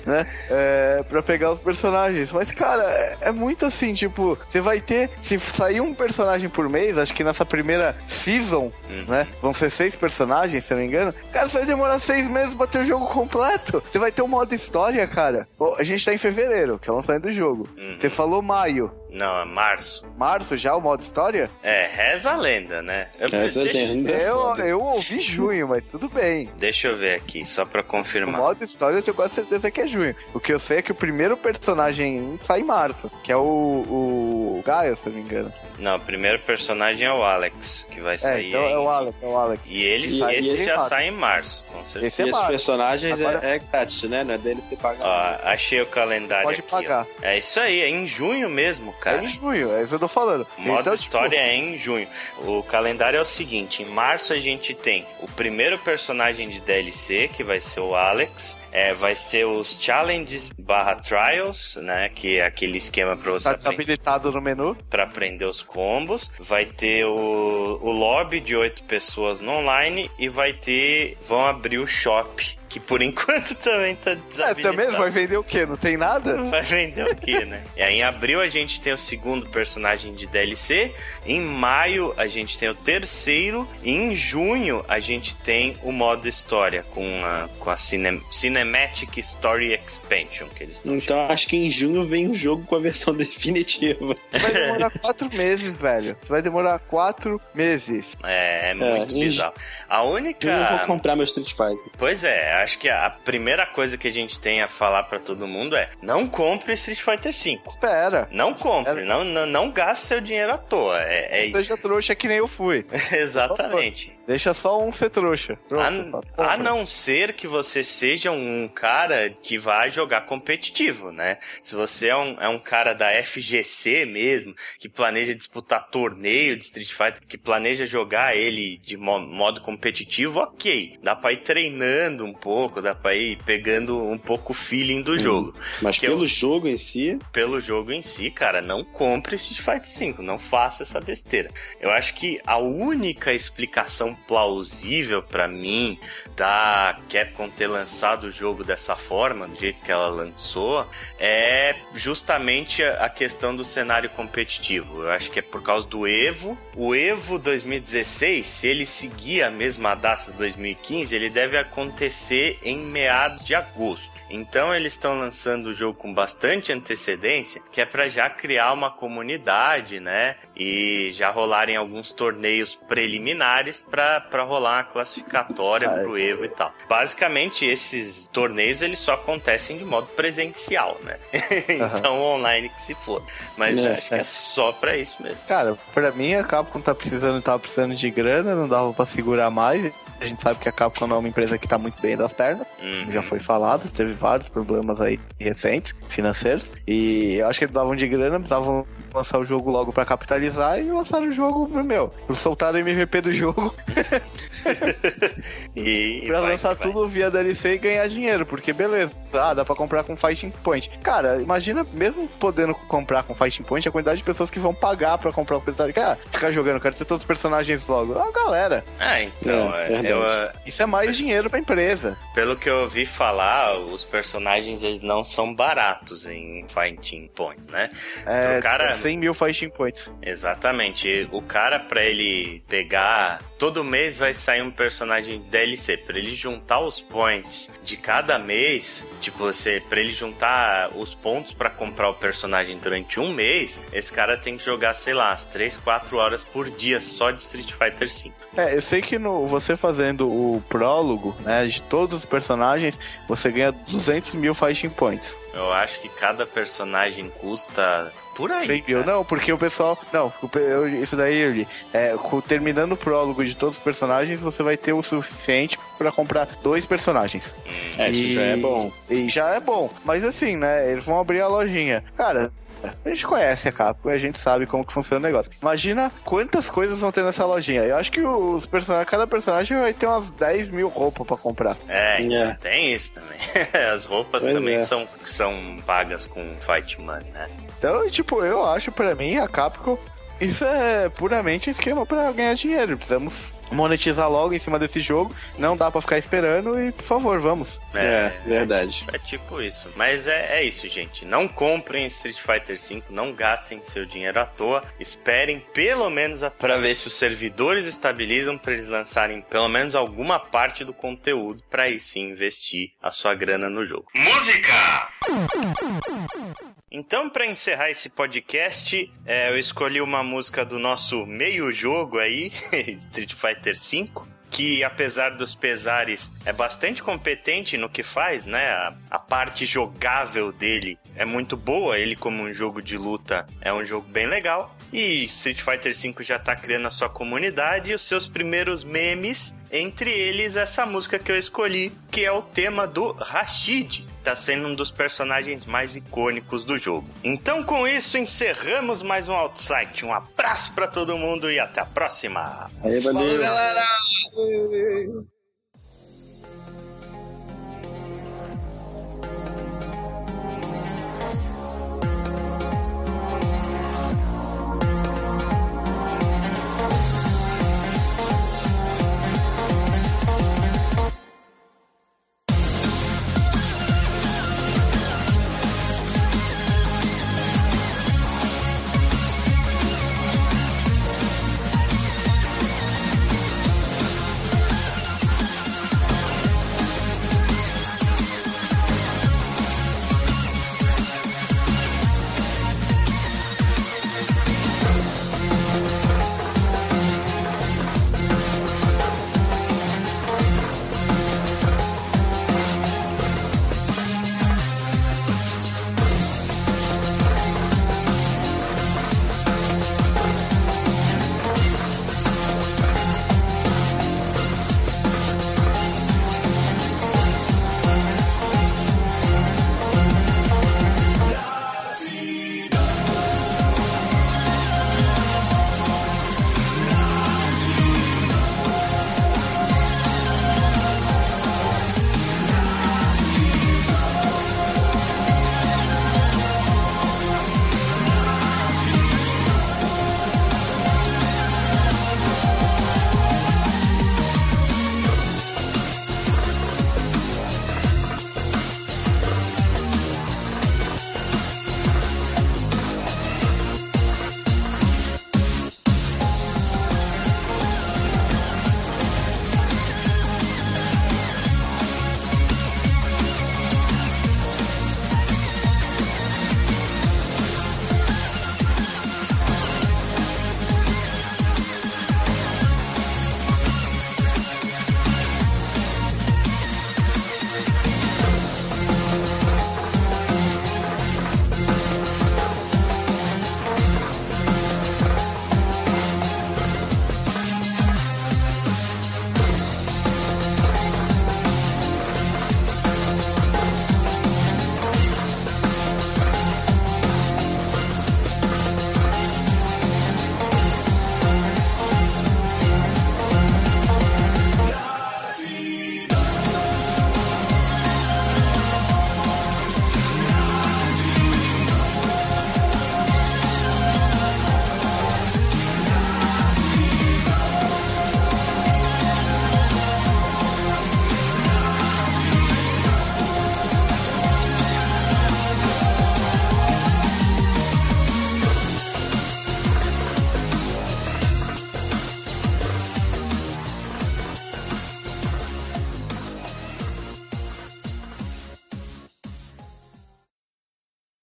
né? É, pra pegar os personagens. Mas, cara, é, é muito assim, tipo, você vai ter. Se sair um personagem por mês, acho que nessa primeira season, Uhum. né? Vão ser seis personagens, se eu não me engano. Cara, você vai demorar seis meses pra ter o jogo completo. Você vai ter um modo história, cara. A gente tá em fevereiro, que é o lançamento do jogo. Uhum. Você falou maio. Não, é março. Março já o modo história? É, reza a lenda, né? Eu- Essa deixa, agenda é Eu, eu ouvi junho, mas tudo bem. deixa eu ver aqui, só pra O confirmar. modo história eu tenho quase certeza que é junho. O que eu sei é que o primeiro personagem sai em março, que é o, o Gaia, se eu não me engano. Não, o primeiro personagem é o Alex, que vai É, sair então em- é o Alex, é o Alex. E ele, E- esse e já fato. sai em março, com certeza. Esse E é esses março. personagens Agora- é, é grátis, né? Não é dele você pagar. Ó, achei o calendário Pode aqui. pagar. ó. É isso aí, é em junho mesmo, cara. É em junho, é isso que eu tô falando. Modo então, história tipo, é em junho. O calendário é o seguinte: em março a gente tem o primeiro personagem de DLC, que vai ser o Alex. É, vai ter os challenges barra trials, né? Que é aquele esquema pra você tá desabilitado no menu. pra aprender os combos. Vai ter o, o lobby de oito pessoas no online e vai ter. Vão abrir o shop. Que por enquanto também tá É, desabilitado. também vai vender o quê? Não tem nada? Vai vender o quê, né? E aí, em abril a gente tem o segundo personagem de DLC. Em maio a gente tem o terceiro. E em junho a gente tem o modo história com a, com a cine- Cinematic Story Expansion que eles estão Então acho que em junho vem o jogo com a versão definitiva. Vai demorar quatro meses, velho. Você vai demorar quatro meses. É, é muito em bizarro. A única. Junho eu vou comprar meu Street Fighter. Pois é, acho que a primeira coisa que a gente tem a falar pra todo mundo é: não compre Street Fighter V. Espera. Não compre, não, não, não gaste seu dinheiro à toa. É, é Seja trouxa que nem eu fui. exatamente. Deixa só um ser trouxa. A, Pronto, tá. a não ser que você seja um cara que vai jogar competitivo, né? Se você é um, é um cara da FGC mesmo, que planeja disputar torneio de Street Fighter, que planeja jogar ele de mo- modo competitivo, ok. Dá pra ir treinando um pouco, dá pra ir pegando um pouco o feeling do jogo. Mas Que pelo eu- jogo em si, pelo jogo em si, cara, não compre Street Fighter V, não faça essa besteira. Eu acho que a única explicação plausível pra mim da Capcom ter lançado o jogo dessa forma, do jeito que ela lançou, é justamente a a questão do cenário competitivo. Eu acho que é por causa do Evo. O Evo 2016, se ele seguir a mesma data de 2015, ele deve acontecer em meados de agosto. Então eles estão lançando o jogo com bastante antecedência, que é para já criar uma comunidade, né? E já rolarem alguns torneios preliminares para rolar uma classificatória Ai. pro Evo e tal. Basicamente esses torneios eles só acontecem de modo presencial, né? então online que se for. Mas É, acho que é só para isso mesmo. Cara, pra mim a Capcom tá precisando, tava precisando de grana, não dava pra segurar mais. A gente sabe que a Capcom não é uma empresa que tá muito bem das pernas, Uhum. já foi falado, teve vários problemas aí recentes, financeiros, e eu acho que eles davam de grana, precisavam lançar o jogo logo pra capitalizar e lançaram o jogo, meu, soltaram o MVP do jogo E, e pra vai lançar vai. tudo via DLC e ganhar dinheiro, porque beleza, ah, dá pra comprar com Fighting Point. Cara, imagina, mesmo podendo comprar com Fighting Point, a quantidade de pessoas que vão pagar pra comprar o personagem. Ah, ficar jogando, eu quero ter todos os personagens logo. Ah, galera, Ah, então, É, é. Eu, ah, isso é mais dinheiro pra empresa. pelo que eu ouvi falar, os personagens eles não são baratos em Fighting Points, né? É, O cara- 100 mil Fighting Points. Exatamente. O cara, pra ele pegar. Todo mês vai sair um personagem de DLC. Pra ele juntar os points de cada mês, tipo, você. Pra ele juntar os pontos pra comprar o personagem durante um mês, esse cara tem que jogar, sei lá, as 3, 4 horas por dia só de Street Fighter V. É, eu sei que no, você fazendo o prólogo, né, de todos os personagens, você ganha 200 mil Fighting Points. Eu acho que cada personagem custa por aí. 100 mil, não, porque o pessoal. Não, eu- isso daí eu li. É, terminando o prólogo de todos os personagens, você vai ter o suficiente pra comprar dois personagens. Hum, É, isso E- já é bom. E já é bom. Mas assim, né? Eles vão abrir a lojinha. Cara. A gente conhece a Capcom e a gente sabe como que funciona o negócio. Imagina quantas coisas vão ter nessa lojinha. Eu acho que os personagens, cada personagem vai ter umas 10 mil roupas pra comprar. É, É. tem isso também. As roupas Pois também é. são, são pagas com Fight Money, né? Então, tipo, eu acho pra mim a Capcom. Isso é puramente um esquema pra ganhar dinheiro. Precisamos monetizar logo em cima desse jogo. Não dá pra ficar esperando e, por favor, vamos. É, verdade. É tipo isso. Mas é, é isso, gente. Não comprem Street Fighter V, não gastem seu dinheiro à toa. Esperem pelo menos a- pra ver se os servidores estabilizam pra eles lançarem pelo menos alguma parte do conteúdo pra aí sim investir a sua grana no jogo. Música! Então, pra encerrar esse podcast, é, eu escolhi uma música do nosso meio jogo aí, Street Fighter V que apesar dos pesares é bastante competente no que faz, né? A, a parte jogável dele é muito boa, ele como um jogo de luta é um jogo bem legal. E Street Fighter V já tá criando a sua comunidade e os seus primeiros memes, entre eles essa música que eu escolhi, que é o tema do Rashid. Tá sendo um dos personagens mais icônicos do jogo. Então, com isso, encerramos mais um Outside. Um abraço pra todo mundo e até a próxima! Aí, valeu. galera!